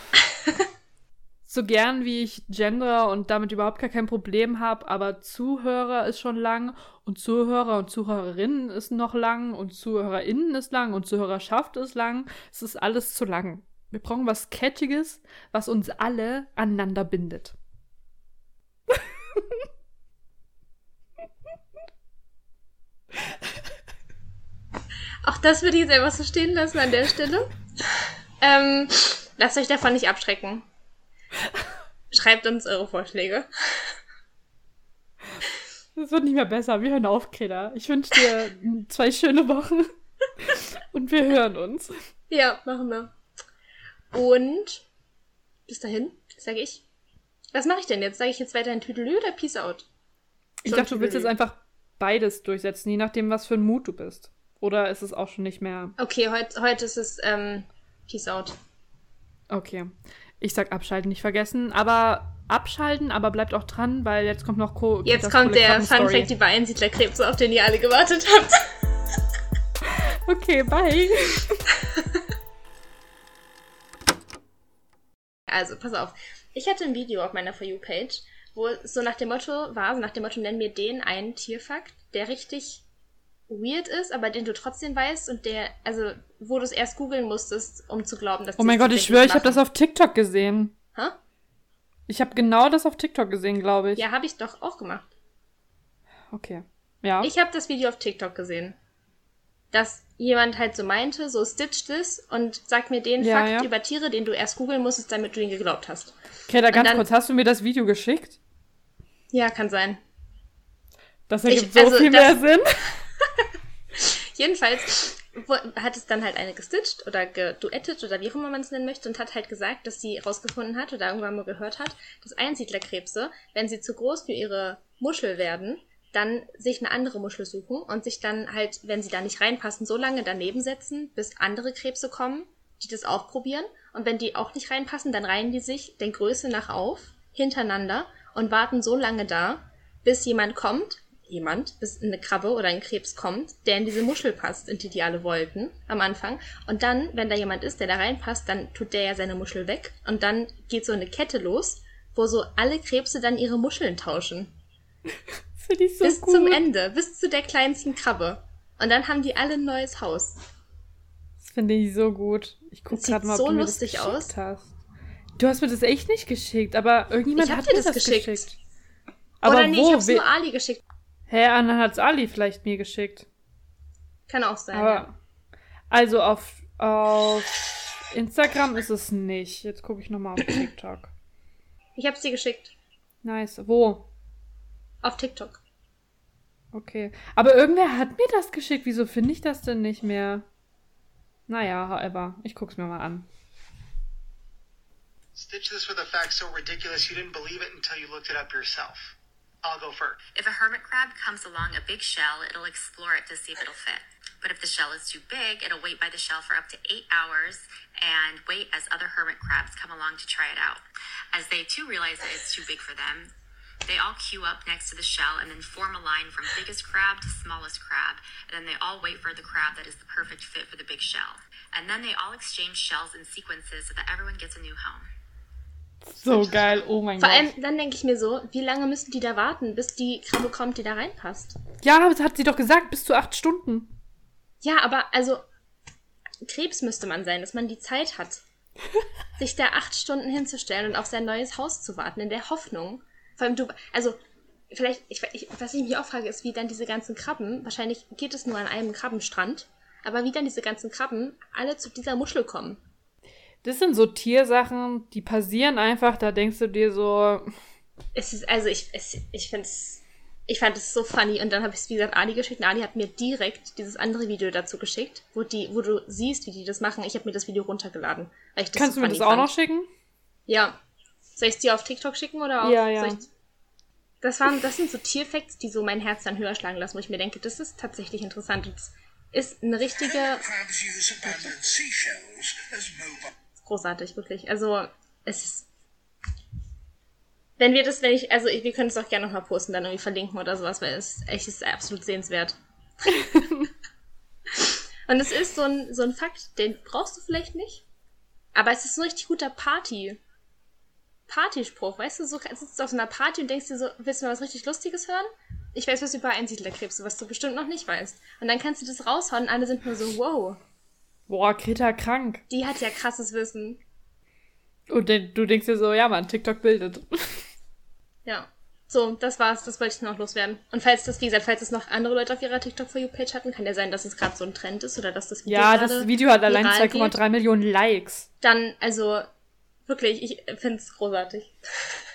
so gern wie ich gender und damit überhaupt gar kein Problem habe, aber Zuhörer ist schon lang und Zuhörer und Zuhörerinnen ist noch lang und ZuhörerInnen ist lang und Zuhörerschaft ist lang. Es ist alles zu lang. Wir brauchen was Catchiges, was uns alle aneinander bindet. Auch das würde ich jetzt einfach so stehen lassen an der Stelle. Ähm, lasst euch davon nicht abschrecken. Schreibt uns eure Vorschläge. Es wird nicht mehr besser. Wir hören auf, Greta. Ich wünsche dir zwei schöne Wochen. Und wir hören uns. Ja, machen wir. Und bis dahin, sage ich. Was mache ich denn jetzt? Sage ich jetzt weiterhin Tüdelü oder Peace out? Ich Schon dachte, du willst jetzt einfach beides durchsetzen, je nachdem, was für ein Mut du bist. Oder ist es auch schon nicht mehr. Okay, heute heute ist es ähm, Peace out. Okay. Ich sag abschalten, nicht vergessen. Aber abschalten, aber bleibt auch dran, weil jetzt kommt noch Co Jetzt kommt der. Fun Fact über Einsiedlerkrebse, auf den ihr alle gewartet habt. Okay, bye. Also, pass auf. Ich hatte ein Video auf meiner For You-Page, wo es so nach dem Motto war, so nach dem Motto, nenn mir den einen Tierfakt, der richtig weird ist, aber den du trotzdem weißt und der, also, wo du es erst googeln musstest, um zu glauben, dass Oh mein Gott, ich schwöre, ich habe das auf TikTok gesehen. Hä? Ich habe genau das auf TikTok gesehen, glaube ich. Ja, habe ich doch auch gemacht. Okay. Ja. Ich habe das Video auf TikTok gesehen. Dass jemand halt so meinte, so stitch this und sag mir den Ja, Fakt ja. über Tiere, den du erst googeln musstest, damit du ihn geglaubt hast. Greta, ganz dann- kurz, hast du mir das Video geschickt? Ja, kann sein. Das Ich- ergibt so also viel das- mehr Sinn. Jedenfalls hat es dann halt eine gestitcht oder geduettet oder wie auch immer man es nennen möchte und hat halt gesagt, dass sie rausgefunden hat oder irgendwann mal gehört hat, dass Einsiedlerkrebse, wenn sie zu groß für ihre Muschel werden, dann sich eine andere Muschel suchen und sich dann halt, wenn sie da nicht reinpassen, so lange daneben setzen, bis andere Krebse kommen, die das auch probieren. Und wenn die auch nicht reinpassen, dann reihen die sich der Größe nach auf, hintereinander und warten so lange da, bis jemand kommt, jemand, bis eine Krabbe oder ein Krebs kommt, der in diese Muschel passt, in die die alle wollten am Anfang. Und dann, wenn da jemand ist, der da reinpasst, dann tut der ja seine Muschel weg. Und dann geht so eine Kette los, wo so alle Krebse dann ihre Muscheln tauschen. Finde ich so bis gut. zum Ende, bis zu der kleinsten Krabbe. Und dann haben die alle ein neues Haus. Das finde ich so gut. Ich gucke gerade mal, ob so du mir lustig das geschickt aus. hast. Du hast mir das echt nicht geschickt, aber irgendjemand Ich hab hat dir mir das das geschickt. geschickt. Aber Oder nee, wo? ich hab's nur Ali geschickt. Hä, dann hat's Ali vielleicht mir geschickt. Kann auch sein. Aber ja. also auf, auf Instagram ist es nicht. Jetzt gucke ich nochmal auf TikTok. Ich hab's dir geschickt. Nice. Wo? Auf TikTok. Okay. Aber irgendwer hat mir das geschickt. Wieso finde ich das denn nicht mehr? Naja, however. Ich guck's mir mal an. Stitch this with a fact so ridiculous you didn't believe it until you looked it up yourself. I'll go first. If a hermit crab comes along a big shell, it'll explore it to see if it'll fit. But if the shell is too big, it'll wait by the shell for up to eight hours and wait as other hermit crabs come along to try it out. As they too realize that it's too big for them, they all queue up next to the shell and then form a line from biggest crab to smallest crab. And then they all wait for the crab that is the perfect fit for the big shell. And then they all exchange shells in sequences so that everyone gets a new home. So geil, oh mein Vor Gott. allem, dann denke ich mir so, wie lange müssen die da warten, bis die Krabbe kommt, die da reinpasst? Ja, das hat sie doch gesagt, bis zu acht Stunden. Ja, aber also Krebs müsste man sein, dass man die Zeit hat, sich da acht Stunden hinzustellen und auf sein neues Haus zu warten, in der Hoffnung. Vor allem du, also vielleicht, ich, ich, was ich mich auch frage, ist, wie dann diese ganzen Krabben, wahrscheinlich geht es nur an einem Krabbenstrand, aber wie dann diese ganzen Krabben alle zu dieser Muschel kommen. Das sind so Tiersachen, die passieren einfach, da denkst du dir so, Es ist, also ich, es, ich finde es, ich fand es so funny und dann habe ich es, wie gesagt, Ali geschickt und Ali hat mir direkt dieses andere Video dazu geschickt, wo die, wo du siehst, wie die das machen. Ich habe mir das Video runtergeladen. Weil ich das kannst so du mir das auch fand. noch schicken? Ja. Soll ich es dir auf TikTok schicken oder auf? Ja, ja. Das, waren, das sind so Tierfacts, die so mein Herz dann höher schlagen lassen, wo ich mir denke, das ist tatsächlich interessant. Das ist eine richtige, Großartig, wirklich. Also, es ist. Wenn wir das, wenn ich, also wir können es auch gerne nochmal posten, dann irgendwie verlinken oder sowas, weil es echt ist absolut sehenswert. Und es ist so ein, so ein Fakt, den brauchst du vielleicht nicht, aber es ist so ein richtig guter Party. Partyspruch, weißt du, so sitzt du auf so einer Party und denkst dir so, willst du mal was richtig Lustiges hören? Ich weiß was über Einsiedlerkrebse, was du bestimmt noch nicht weißt. Und dann kannst du das raushauen und alle sind nur so, wow, Boah, Greta krank. die hat ja krasses Wissen. Und du denkst dir so, ja Mann, TikTok bildet. Ja. So, das war's. Das wollte ich noch loswerden. Und falls das, wie gesagt, falls es noch andere Leute auf ihrer TikTok for You Page hatten, kann ja sein, dass es gerade so ein Trend ist oder dass das Video Ja, das Video hat allein viral geht. 2,3 Millionen Likes. Dann, also wirklich, ich find's großartig.